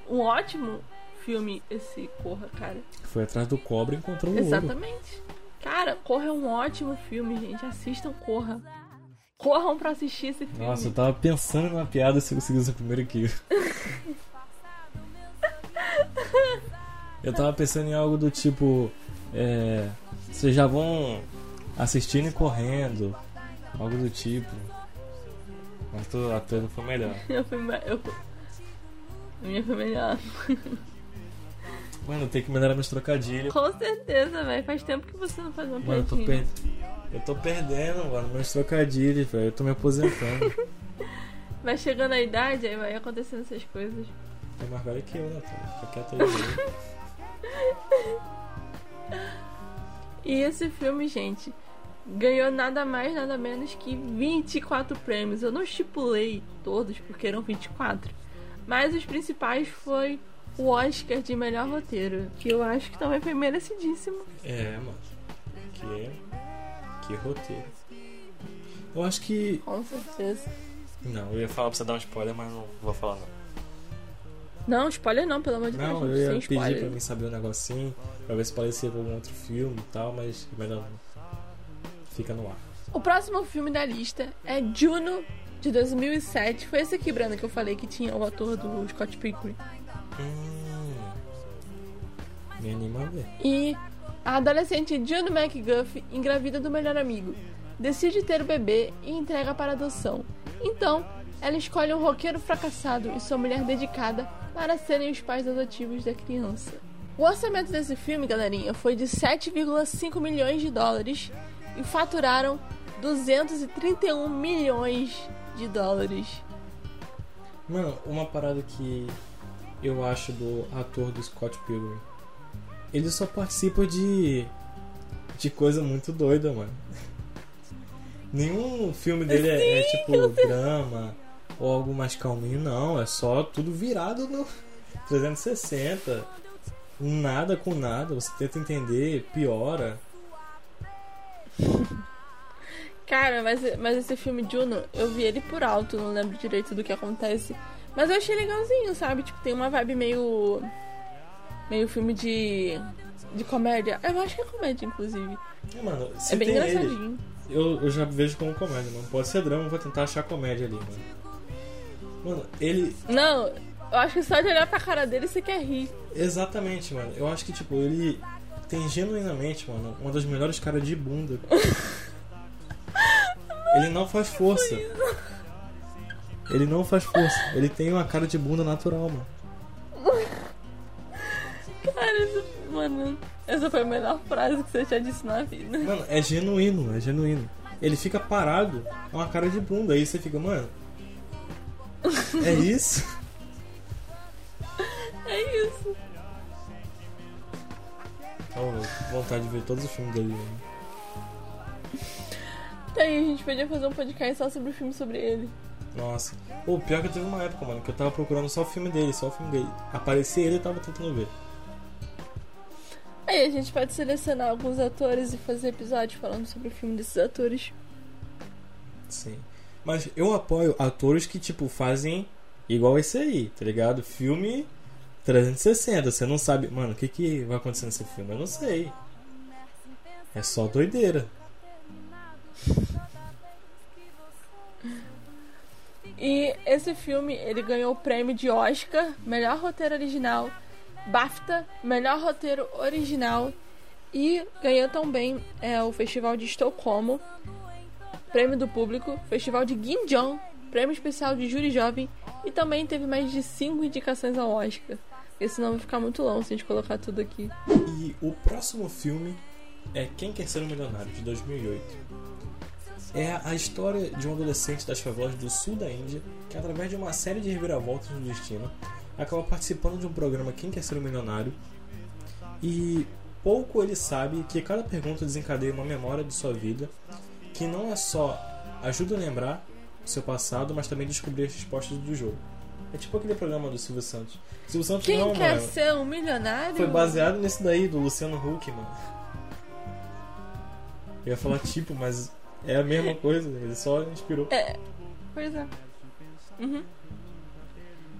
[SPEAKER 2] Um ótimo filme esse Corra, cara.
[SPEAKER 6] Foi atrás do cobre e encontrou o ouro.
[SPEAKER 2] Exatamente. Cara, Corra é um ótimo filme, gente. Assistam Corra. Corram pra assistir esse filme.
[SPEAKER 6] Nossa, eu tava pensando numa piada se eu conseguisse primeiro aqui. eu tava pensando em algo do tipo. É, vocês já vão assistindo e correndo. Algo do tipo. Mas tu, a tua foi melhor.
[SPEAKER 2] Eu fui, me- eu, a minha foi melhor.
[SPEAKER 6] Mano, tem que melhorar meus trocadilhos.
[SPEAKER 2] Com certeza, velho. Faz tempo que você não faz uma
[SPEAKER 6] Mano, eu per... eu tô perdendo, mano, meus trocadilhos, velho. Eu tô me aposentando.
[SPEAKER 2] Vai chegando a idade, aí vai acontecendo essas coisas.
[SPEAKER 3] É mais velho que eu, né? Fica quieto aí.
[SPEAKER 2] E esse filme, gente, ganhou nada mais, nada menos que 24 prêmios. Eu não estipulei todos, porque eram 24. Mas os principais foi o Oscar de melhor roteiro, que eu acho que também foi merecidíssimo.
[SPEAKER 3] É, mano. Que, que roteiro. Eu acho que.
[SPEAKER 2] Com certeza.
[SPEAKER 7] Não, eu ia falar pra você dar um spoiler, mas não vou falar não.
[SPEAKER 2] Não, spoiler não, pelo amor de Deus.
[SPEAKER 3] Não, eu ia pedir
[SPEAKER 2] spoiler.
[SPEAKER 3] pra mim saber um negocinho, pra ver se parecia com algum outro filme e tal, mas melhor não. Fica no ar.
[SPEAKER 2] O próximo filme da lista é Juno, de 2007. Foi esse aqui, Branda, que eu falei que tinha o ator do Scott Pilgrim.
[SPEAKER 3] Hum. Me anima a ver.
[SPEAKER 2] E a adolescente Juno McGuff engravida do melhor amigo, decide ter o bebê e entrega para adoção. Então, ela escolhe um roqueiro fracassado e sua mulher dedicada para serem os pais adotivos da criança. O orçamento desse filme, galerinha, foi de 7,5 milhões de dólares e faturaram 231 milhões de dólares.
[SPEAKER 3] Mano, uma parada que eu acho do ator do Scott Pilgrim. Ele só participa de. de coisa muito doida, mano. Nenhum filme dele é, é tipo drama ou algo mais calminho, não. É só tudo virado no 360. Nada com nada. Você tenta entender, piora.
[SPEAKER 2] Cara, mas, mas esse filme Juno, eu vi ele por alto, não lembro direito do que acontece. Mas eu achei legalzinho, sabe? Tipo, tem uma vibe meio. meio filme de. de comédia. Eu acho que é comédia, inclusive.
[SPEAKER 3] É, mano, se
[SPEAKER 2] é bem
[SPEAKER 3] tem ele,
[SPEAKER 2] engraçadinho.
[SPEAKER 3] eu, eu já vejo como comédia, mano. Pode ser drama, eu vou tentar achar comédia ali, mano. Mano, ele.
[SPEAKER 2] Não, eu acho que só de olhar pra cara dele você quer rir.
[SPEAKER 3] Exatamente, mano. Eu acho que, tipo, ele tem genuinamente, mano, uma das melhores caras de bunda. ele não faz força. Ele não faz força. Ele tem uma cara de bunda natural, mano.
[SPEAKER 2] Cara, isso, mano, essa foi a melhor frase que você já disse na vida.
[SPEAKER 3] Mano, é genuíno, é genuíno. Ele fica parado, é uma cara de bunda. Aí você fica, mano. É isso?
[SPEAKER 2] É isso.
[SPEAKER 3] Oh, vontade de ver todos os filmes dele. Mano.
[SPEAKER 2] Tá aí, a gente podia fazer um podcast só sobre o filme sobre ele.
[SPEAKER 3] Nossa. O pior que teve uma época, mano, que eu tava procurando só o filme dele, só o filme dele. Aparecia ele eu tava tentando ver.
[SPEAKER 2] Aí a gente pode selecionar alguns atores e fazer episódio falando sobre o filme desses atores.
[SPEAKER 3] Sim. Mas eu apoio atores que, tipo, fazem igual esse aí, tá ligado? Filme 360. Você não sabe, mano, o que, que vai acontecer nesse filme? Eu não sei. É só doideira.
[SPEAKER 2] E esse filme, ele ganhou o prêmio de Oscar, melhor roteiro original, BAFTA, melhor roteiro original e ganhou também é, o Festival de Estocolmo, prêmio do público, Festival de Ginjong, prêmio especial de júri jovem e também teve mais de cinco indicações ao Oscar. Porque senão vai ficar muito longo se a gente colocar tudo aqui.
[SPEAKER 3] E o próximo filme é Quem Quer Ser um Milionário, de 2008. É a história de um adolescente das favelas do sul da Índia que, através de uma série de reviravoltas no destino, acaba participando de um programa Quem Quer Ser um Milionário. E pouco ele sabe que cada pergunta desencadeia uma memória de sua vida que não é só ajuda a lembrar seu passado, mas também descobrir as respostas do jogo. É tipo aquele programa do Silvio Santos. Silvio Santos
[SPEAKER 2] Quem
[SPEAKER 3] não,
[SPEAKER 2] quer
[SPEAKER 3] mano.
[SPEAKER 2] ser um milionário?
[SPEAKER 3] Foi baseado nesse daí, do Luciano Huck, mano. Eu ia falar tipo, mas é a mesma coisa, ele só inspirou.
[SPEAKER 2] É, pois é. Uhum.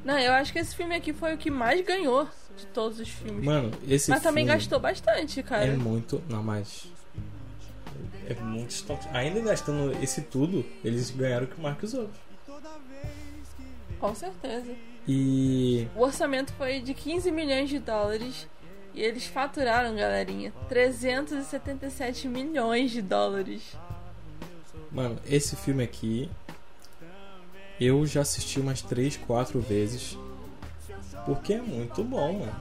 [SPEAKER 2] Não, eu acho que esse filme aqui foi o que mais ganhou de todos os filmes.
[SPEAKER 3] Mano, esse
[SPEAKER 2] mas também gastou bastante, cara.
[SPEAKER 3] É muito. Não, mas. É muito estoque. Ainda gastando esse tudo, eles ganharam mais que os outros.
[SPEAKER 2] Com certeza.
[SPEAKER 3] E.
[SPEAKER 2] O orçamento foi de 15 milhões de dólares e eles faturaram, galerinha, 377 milhões de dólares.
[SPEAKER 3] Mano, esse filme aqui. Eu já assisti umas 3, 4 vezes. Porque é muito bom, mano.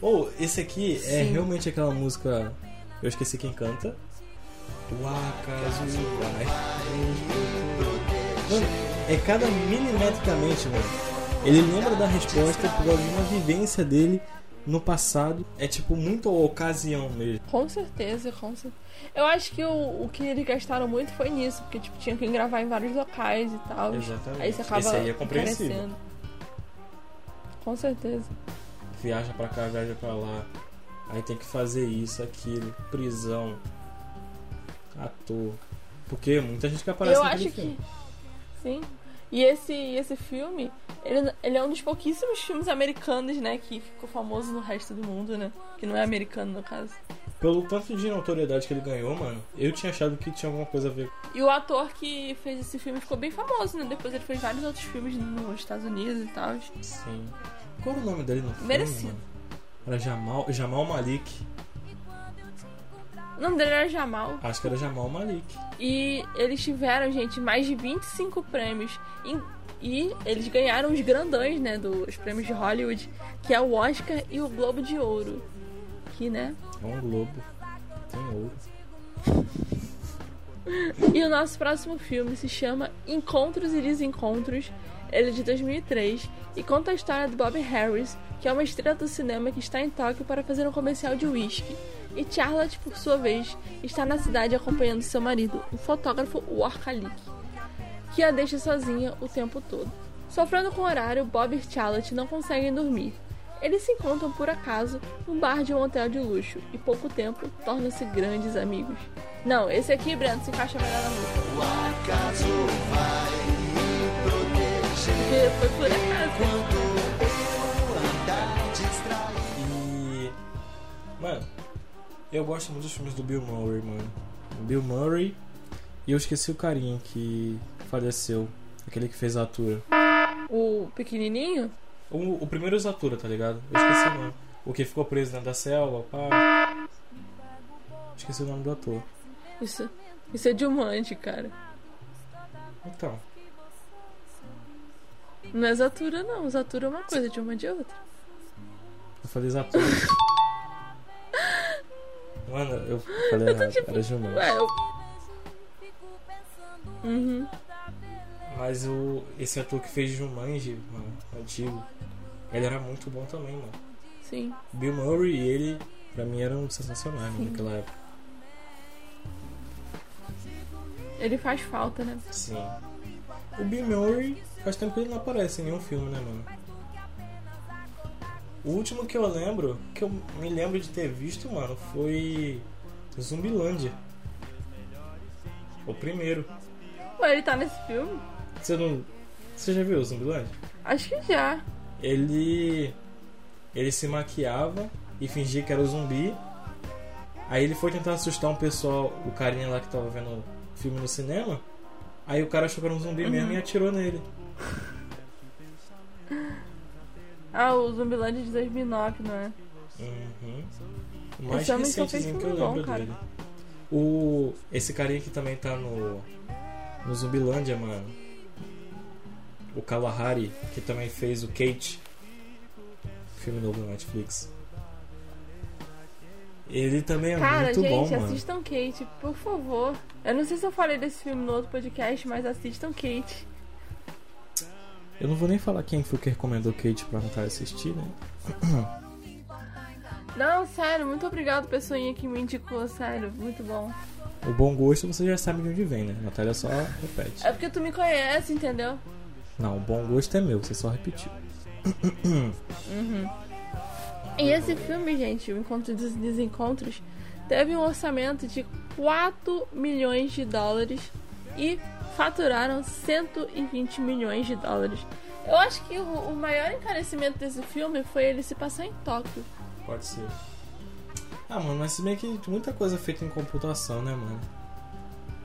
[SPEAKER 3] Ou, esse aqui é
[SPEAKER 2] Sim.
[SPEAKER 3] realmente aquela música. Eu esqueci quem canta. O acaso vai. Mano, é cada milimetricamente, mano. Ele lembra da resposta por alguma vivência dele no passado. É tipo muito ocasião mesmo.
[SPEAKER 2] Com certeza, com certeza. Eu acho que o, o que eles gastaram muito foi nisso, porque tipo, tinham que gravar em vários locais e tal.
[SPEAKER 3] Exatamente.
[SPEAKER 2] Aí você acaba
[SPEAKER 3] Esse aí é compreensível.
[SPEAKER 2] Com certeza.
[SPEAKER 3] Viaja pra cá, viaja pra lá. Aí tem que fazer isso, aquilo, prisão, ator. Porque muita gente que aparece
[SPEAKER 2] eu acho
[SPEAKER 3] filme.
[SPEAKER 2] que. Sim. E esse, esse filme, ele, ele é um dos pouquíssimos filmes americanos, né? Que ficou famoso no resto do mundo, né? Que não é americano, no caso.
[SPEAKER 3] Pelo tanto de notoriedade que ele ganhou, mano, eu tinha achado que tinha alguma coisa a ver.
[SPEAKER 2] E o ator que fez esse filme ficou bem famoso, né? Depois ele fez vários outros filmes nos Estados Unidos e tal.
[SPEAKER 3] Sim. Qual era o nome dele no filme?
[SPEAKER 2] Merecido.
[SPEAKER 3] Mano? Era Jamal, Jamal Malik.
[SPEAKER 2] O nome dele era Jamal.
[SPEAKER 3] Acho que era Jamal Malik.
[SPEAKER 2] E eles tiveram, gente, mais de 25 prêmios. E, e eles ganharam os grandões, né? Dos prêmios de Hollywood, que é o Oscar e o Globo de Ouro. Que, né?
[SPEAKER 3] É um globo. Tem ouro.
[SPEAKER 2] E o nosso próximo filme se chama Encontros e Desencontros. Ele é de 2003 e conta a história do Bob Harris, que é uma estrela do cinema que está em Tóquio para fazer um comercial de whisky. E Charlotte, por sua vez, está na cidade acompanhando seu marido, o fotógrafo Warkalik, que a deixa sozinha o tempo todo. Sofrendo com o horário, Bob e Charlotte não conseguem dormir. Eles se encontram por acaso num bar de um hotel de luxo e pouco tempo tornam-se grandes amigos. Não, esse aqui, Breno, se encaixa melhor na música.
[SPEAKER 8] O acaso vai me proteger
[SPEAKER 2] Porque foi por acaso.
[SPEAKER 8] Eu
[SPEAKER 3] gosto muito dos filmes do Bill Murray, mano. Bill Murray. E eu esqueci o carinha que faleceu. Aquele que fez a atura.
[SPEAKER 2] O pequenininho?
[SPEAKER 3] O, o primeiro Zatura, tá ligado? Eu esqueci o nome. O que ficou preso dentro da selva, pá. Esqueci o nome do ator.
[SPEAKER 2] Isso, isso é Dilmante, cara.
[SPEAKER 3] Então,
[SPEAKER 2] Não é Zatura, não. Zatura é uma coisa, Dilmante é outra.
[SPEAKER 3] eu falei Zatura. Mano, eu falei errado. Era Gilmar.
[SPEAKER 2] Ué, eu... Uhum.
[SPEAKER 3] Mas o, esse ator que fez Jumanji, mano, antigo, ele era muito bom também, mano.
[SPEAKER 2] Sim.
[SPEAKER 3] Bill Murray e ele, pra mim, eram sensacionais mano,
[SPEAKER 2] Sim.
[SPEAKER 3] naquela época.
[SPEAKER 2] Ele faz falta, né?
[SPEAKER 3] Sim. O Bill Murray, faz tempo que ele não aparece em nenhum filme, né, mano? O último que eu lembro, que eu me lembro de ter visto, mano, foi Zumbilândia. O primeiro.
[SPEAKER 2] Ué, ele tá nesse filme?
[SPEAKER 3] Você não. Você já viu o Zumbilândia?
[SPEAKER 2] Acho que já.
[SPEAKER 3] Ele. Ele se maquiava e fingia que era o zumbi. Aí ele foi tentar assustar um pessoal, o carinha lá que tava vendo o filme no cinema. Aí o cara achou que era um zumbi mesmo e atirou nele.
[SPEAKER 2] Ah, o Zumbilândia de 2009, não é?
[SPEAKER 3] Uhum. O mais
[SPEAKER 2] Esse homem só fez
[SPEAKER 3] recentezinho que eu
[SPEAKER 2] filme bom,
[SPEAKER 3] lembro
[SPEAKER 2] cara.
[SPEAKER 3] dele. O. Esse carinha que também tá no. No Zumbilândia, mano. O Kalahari, que também fez o Kate. Filme novo na Netflix. Ele também é
[SPEAKER 2] Cara,
[SPEAKER 3] muito
[SPEAKER 2] gente,
[SPEAKER 3] bom, mano.
[SPEAKER 2] assistam Kate, por favor. Eu não sei se eu falei desse filme no outro podcast, mas assistam Kate.
[SPEAKER 3] Eu não vou nem falar quem foi que recomendou Kate pra Natália assistir, né?
[SPEAKER 2] Não, sério, muito obrigado, pessoinha que me indicou, sério, muito bom.
[SPEAKER 3] O bom gosto você já sabe de onde vem, né? Natália só repete.
[SPEAKER 2] É porque tu me conhece, entendeu?
[SPEAKER 3] Não, o bom gosto é meu, você só repetiu.
[SPEAKER 2] E esse filme, gente, o Encontro dos Desencontros, teve um orçamento de 4 milhões de dólares e faturaram 120 milhões de dólares. Eu acho que o, o maior encarecimento desse filme foi ele se passar em Tóquio.
[SPEAKER 3] Pode ser. Ah, mano, mas se bem que muita coisa feita em computação, né, mano?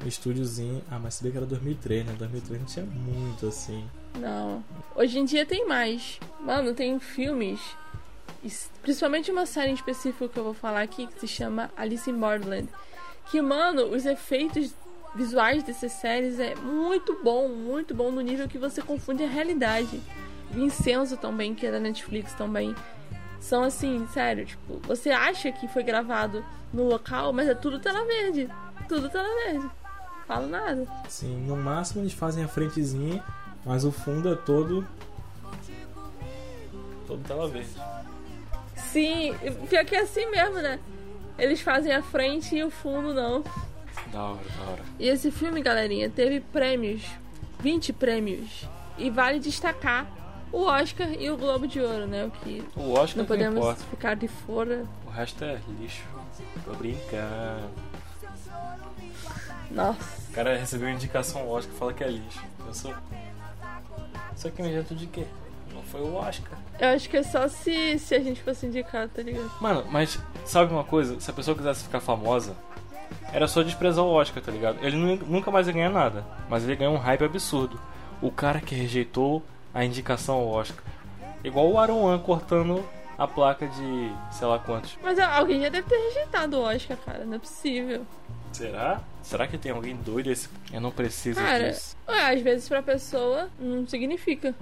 [SPEAKER 3] Estúdiozinho. Ah, mas se bem que era 2003, né? 2003 não tinha muito assim.
[SPEAKER 2] Não. Hoje em dia tem mais. Mano, tem filmes. es- Principalmente uma série em específico que eu vou falar aqui, que se chama Alice in Borderland. Que, mano, os efeitos visuais dessas séries é muito bom, muito bom, no nível que você confunde a realidade. Vincenzo também, que é da Netflix também. São assim, sério, tipo, você acha que foi gravado no local, mas é tudo tela verde. Tudo tela verde. Falo nada.
[SPEAKER 3] Sim, no máximo eles fazem a frentezinha, mas o fundo é todo
[SPEAKER 9] tela verde.
[SPEAKER 2] Sim, pior que é assim mesmo, né? Eles fazem a frente e o fundo não.
[SPEAKER 9] Da hora, da hora.
[SPEAKER 2] E esse filme, galerinha, teve prêmios, 20 prêmios. E vale destacar o Oscar e o Globo de Ouro, né? O que
[SPEAKER 9] O Oscar
[SPEAKER 2] não podemos ficar de fora.
[SPEAKER 9] O resto é lixo. Tô brincando.
[SPEAKER 2] Nossa.
[SPEAKER 9] O cara recebeu indicação Oscar fala que é lixo. Eu sou. Só que um jeito de quê? Não foi o Oscar.
[SPEAKER 2] Eu acho que é só se, se a gente fosse indicar, tá ligado?
[SPEAKER 9] Mano, mas sabe uma coisa? Se a pessoa quisesse ficar famosa, era só desprezar o Oscar, tá ligado? Ele nu- nunca mais ia ganhar nada, mas ele ganhou um hype absurdo. O cara que rejeitou a indicação ao Oscar. Igual o Aaron Wan cortando a placa de sei lá quantos.
[SPEAKER 2] Mas alguém já deve ter rejeitado o Oscar, cara. Não é possível.
[SPEAKER 9] Será? Será que tem alguém doido esse? Eu não preciso
[SPEAKER 2] Cara,
[SPEAKER 9] disso.
[SPEAKER 2] ué, às vezes pra pessoa não significa.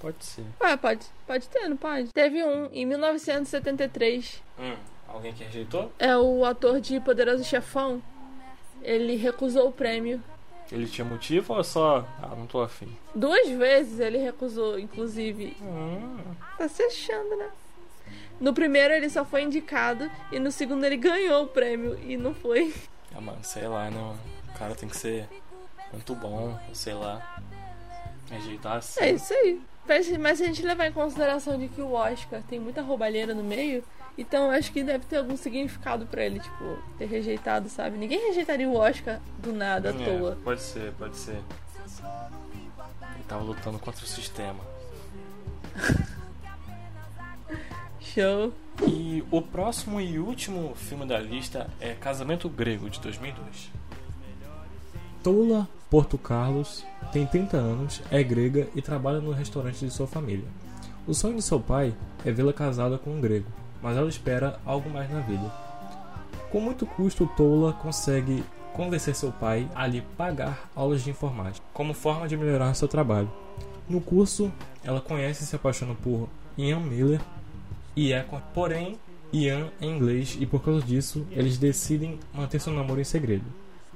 [SPEAKER 9] Pode ser.
[SPEAKER 2] Ué, pode, pode ter, não pode? Teve um em 1973.
[SPEAKER 9] Hum, alguém que rejeitou?
[SPEAKER 2] É o ator de Poderoso Chefão. Ele recusou o prêmio.
[SPEAKER 9] Ele tinha motivo ou só. Ah, não tô afim.
[SPEAKER 2] Duas vezes ele recusou, inclusive.
[SPEAKER 9] Hum,
[SPEAKER 2] Tá se achando, né? No primeiro ele só foi indicado e no segundo ele ganhou o prêmio e não foi.
[SPEAKER 9] ah, mano, sei lá, né? O cara tem que ser muito bom, sei lá. Rejeitar assim.
[SPEAKER 2] É isso aí. Mas, mas se a gente levar em consideração de que o Oscar tem muita roubalheira no meio, então acho que deve ter algum significado pra ele, tipo, ter rejeitado, sabe? Ninguém rejeitaria o Oscar do nada, à
[SPEAKER 9] É,
[SPEAKER 2] toa.
[SPEAKER 9] Pode ser, pode ser. Ele tava lutando contra o sistema.
[SPEAKER 2] Show.
[SPEAKER 9] E o próximo e último filme da lista é Casamento Grego, de 2002.
[SPEAKER 3] Toula Porto Carlos tem 30 anos, é grega e trabalha no restaurante de sua família. O sonho de seu pai é vê-la casada com um grego, mas ela espera algo mais na vida. Com muito custo, Toula consegue convencer seu pai a lhe pagar aulas de informática, como forma de melhorar seu trabalho. No curso, ela conhece e se apaixona por Ian Miller e é, porém, Ian é inglês e por causa disso, eles decidem manter seu namoro em segredo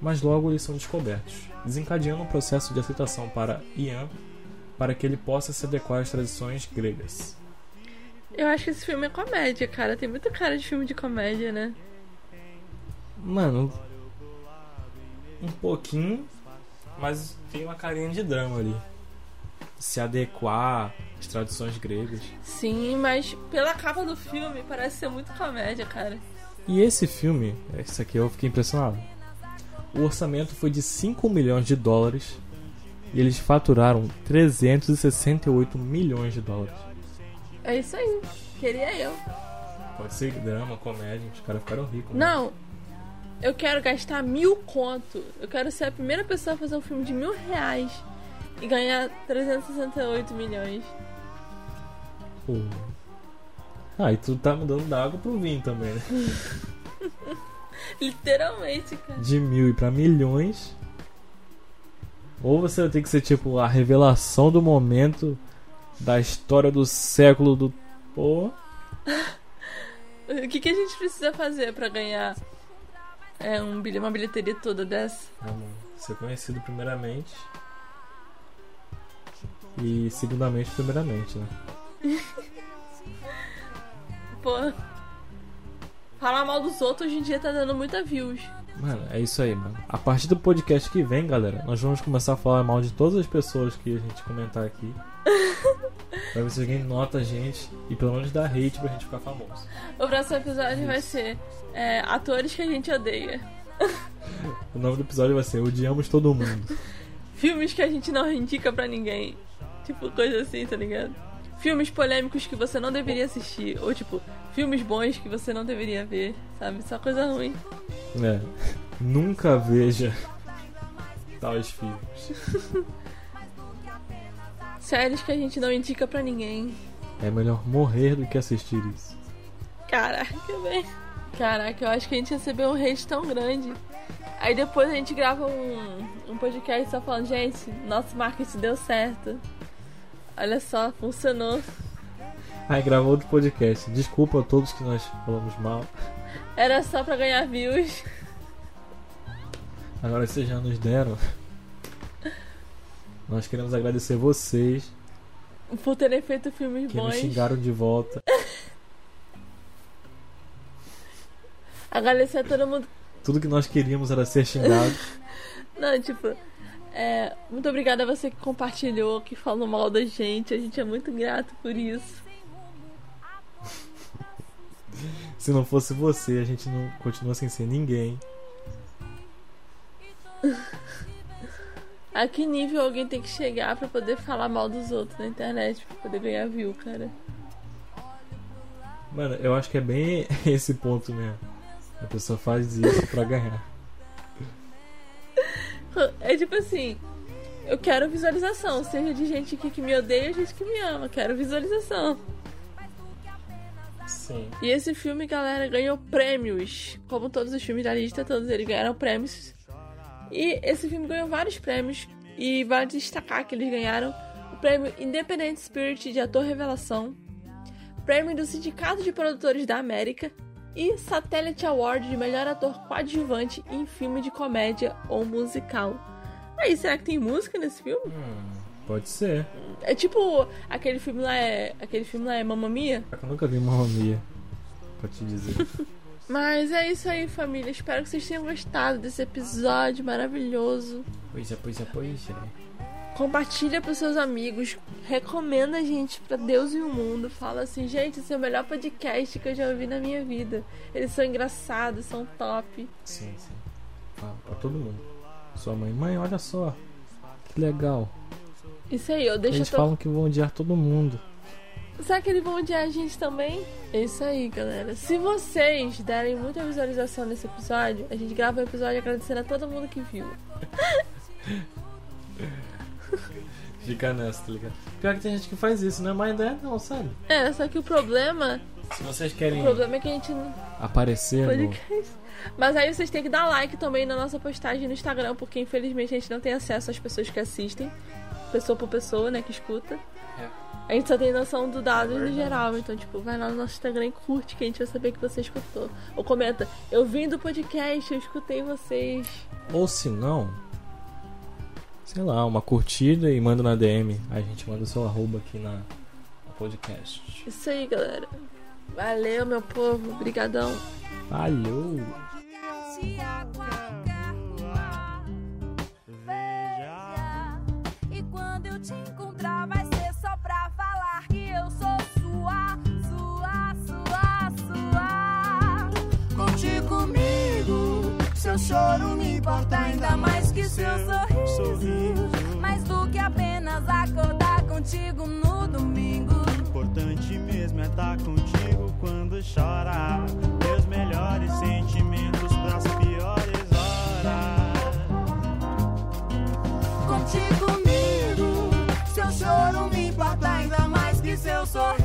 [SPEAKER 3] mas logo eles são descobertos, desencadeando um processo de aceitação para Ian para que ele possa se adequar às tradições gregas.
[SPEAKER 2] Eu acho que esse filme é comédia, cara. Tem muita cara de filme de comédia, né?
[SPEAKER 3] Mano, um pouquinho, mas tem uma carinha de drama ali. Se adequar às tradições gregas.
[SPEAKER 2] Sim, mas pela capa do filme parece ser muito comédia, cara.
[SPEAKER 3] E esse filme, esse aqui eu fiquei impressionado. O orçamento foi de 5 milhões de dólares e eles faturaram 368 milhões de dólares.
[SPEAKER 2] É isso aí. Queria eu.
[SPEAKER 3] Pode ser drama, comédia, os caras ficaram ricos. né?
[SPEAKER 2] Não. Eu quero gastar mil conto. Eu quero ser a primeira pessoa a fazer um filme de mil reais e ganhar 368 milhões.
[SPEAKER 3] Pô. Ah, e tu tá mudando da água pro vinho também, né?
[SPEAKER 2] Literalmente, cara.
[SPEAKER 3] De mil e pra milhões. Ou você vai ter que ser tipo a revelação do momento da história do século do. Pô.
[SPEAKER 2] O que, que a gente precisa fazer pra ganhar é, um, bilhe- uma bilheteria toda dessa?
[SPEAKER 3] Ser conhecido primeiramente. E segundamente, primeiramente, né?
[SPEAKER 2] Pô. Falar mal dos outros hoje em dia tá dando muita views.
[SPEAKER 3] Mano, é isso aí, mano. A partir do podcast que vem, galera, nós vamos começar a falar mal de todas as pessoas que a gente comentar aqui. pra ver se alguém nota a gente e pelo menos dá hate pra gente ficar famoso.
[SPEAKER 2] O próximo episódio vai ser é, atores que a gente odeia.
[SPEAKER 3] O nome do episódio vai ser Odiamos Todo Mundo.
[SPEAKER 2] Filmes que a gente não indica pra ninguém. Tipo, coisa assim, tá ligado? Filmes polêmicos que você não deveria assistir. Ou, tipo, filmes bons que você não deveria ver, sabe? Só coisa ruim.
[SPEAKER 3] É. Nunca veja tais filmes.
[SPEAKER 2] Séries que a gente não indica pra ninguém.
[SPEAKER 3] É melhor morrer do que assistir isso.
[SPEAKER 2] Caraca, velho. Caraca, eu acho que a gente recebeu um hate tão grande. Aí depois a gente grava um, um podcast só falando, gente, nosso marketing deu certo. Olha só, funcionou.
[SPEAKER 3] Aí gravou outro podcast. Desculpa a todos que nós falamos mal.
[SPEAKER 2] Era só pra ganhar views.
[SPEAKER 3] Agora vocês já nos deram. Nós queremos agradecer vocês
[SPEAKER 2] por terem feito filmes
[SPEAKER 3] Que
[SPEAKER 2] bons.
[SPEAKER 3] xingaram de volta.
[SPEAKER 2] Agradecer a todo mundo.
[SPEAKER 3] Tudo que nós queríamos era ser xingados.
[SPEAKER 2] Não, tipo. É, muito obrigada a você que compartilhou, que falou mal da gente. A gente é muito grato por isso.
[SPEAKER 3] Se não fosse você, a gente não continua sem ser ninguém.
[SPEAKER 2] A que nível alguém tem que chegar pra poder falar mal dos outros na internet, pra poder ganhar view, cara?
[SPEAKER 3] Mano, eu acho que é bem esse ponto mesmo. A pessoa faz isso pra ganhar.
[SPEAKER 2] É tipo assim, eu quero visualização, seja de gente que, que me odeia ou gente que me ama, quero visualização.
[SPEAKER 10] Sim.
[SPEAKER 2] E esse filme, galera, ganhou prêmios. Como todos os filmes da lista, todos eles ganharam prêmios. E esse filme ganhou vários prêmios. E vale destacar que eles ganharam o prêmio Independent Spirit de Ator Revelação, prêmio do Sindicato de Produtores da América e Satellite Award de Melhor Ator Coadjuvante em Filme de Comédia ou Musical. Aí, será que tem música nesse filme?
[SPEAKER 3] Pode ser.
[SPEAKER 2] É tipo aquele filme lá é. Aquele filme lá é Mamma Mia?
[SPEAKER 3] Eu nunca vi Mamma Mia. Pra te dizer.
[SPEAKER 2] Mas é isso aí, família. Espero que vocês tenham gostado desse episódio maravilhoso.
[SPEAKER 3] pois é, pois é, pois é.
[SPEAKER 2] Compartilha pros seus amigos. Recomenda a gente pra Deus e o mundo. Fala assim, gente, esse é o melhor podcast que eu já ouvi na minha vida. Eles são engraçados, são top.
[SPEAKER 3] Sim, sim. Fala pra todo mundo. Sua mãe, mãe, olha só. Que legal.
[SPEAKER 2] Isso aí, eu deixo
[SPEAKER 3] Eles
[SPEAKER 2] to...
[SPEAKER 3] falam que vão odiar todo mundo.
[SPEAKER 2] Será que eles vão odiar a gente também? É isso aí, galera. Se vocês derem muita visualização nesse episódio, a gente grava um episódio agradecendo a todo mundo que viu.
[SPEAKER 3] Fica nessa, tá ligado? Pior que tem gente que faz isso, não é má ideia não, sabe?
[SPEAKER 2] É, só que o problema.
[SPEAKER 3] Se vocês
[SPEAKER 2] O
[SPEAKER 3] querem
[SPEAKER 2] problema é que a gente não.
[SPEAKER 3] aparecer no...
[SPEAKER 2] Mas aí vocês têm que dar like também na nossa postagem no Instagram, porque infelizmente a gente não tem acesso às pessoas que assistem, pessoa por pessoa, né, que escuta.
[SPEAKER 10] É.
[SPEAKER 2] A gente só tem noção do dado no geral, então, tipo, vai lá no nosso Instagram e curte que a gente vai saber que você escutou. Ou comenta, eu vim do podcast, eu escutei vocês.
[SPEAKER 3] Ou se não, sei lá, uma curtida e manda na DM. Aí a gente manda o seu arroba aqui na no podcast.
[SPEAKER 2] Isso aí, galera. Valeu, meu povo. Obrigadão.
[SPEAKER 3] Falhou!
[SPEAKER 6] seu choro me importa ainda mais que seu sorriso. Mais do que apenas acordar contigo no domingo. O importante mesmo é estar contigo quando chora. Meus melhores sentimentos pras piores horas. Contigo, comigo, seu choro me importa ainda mais que seu sorriso.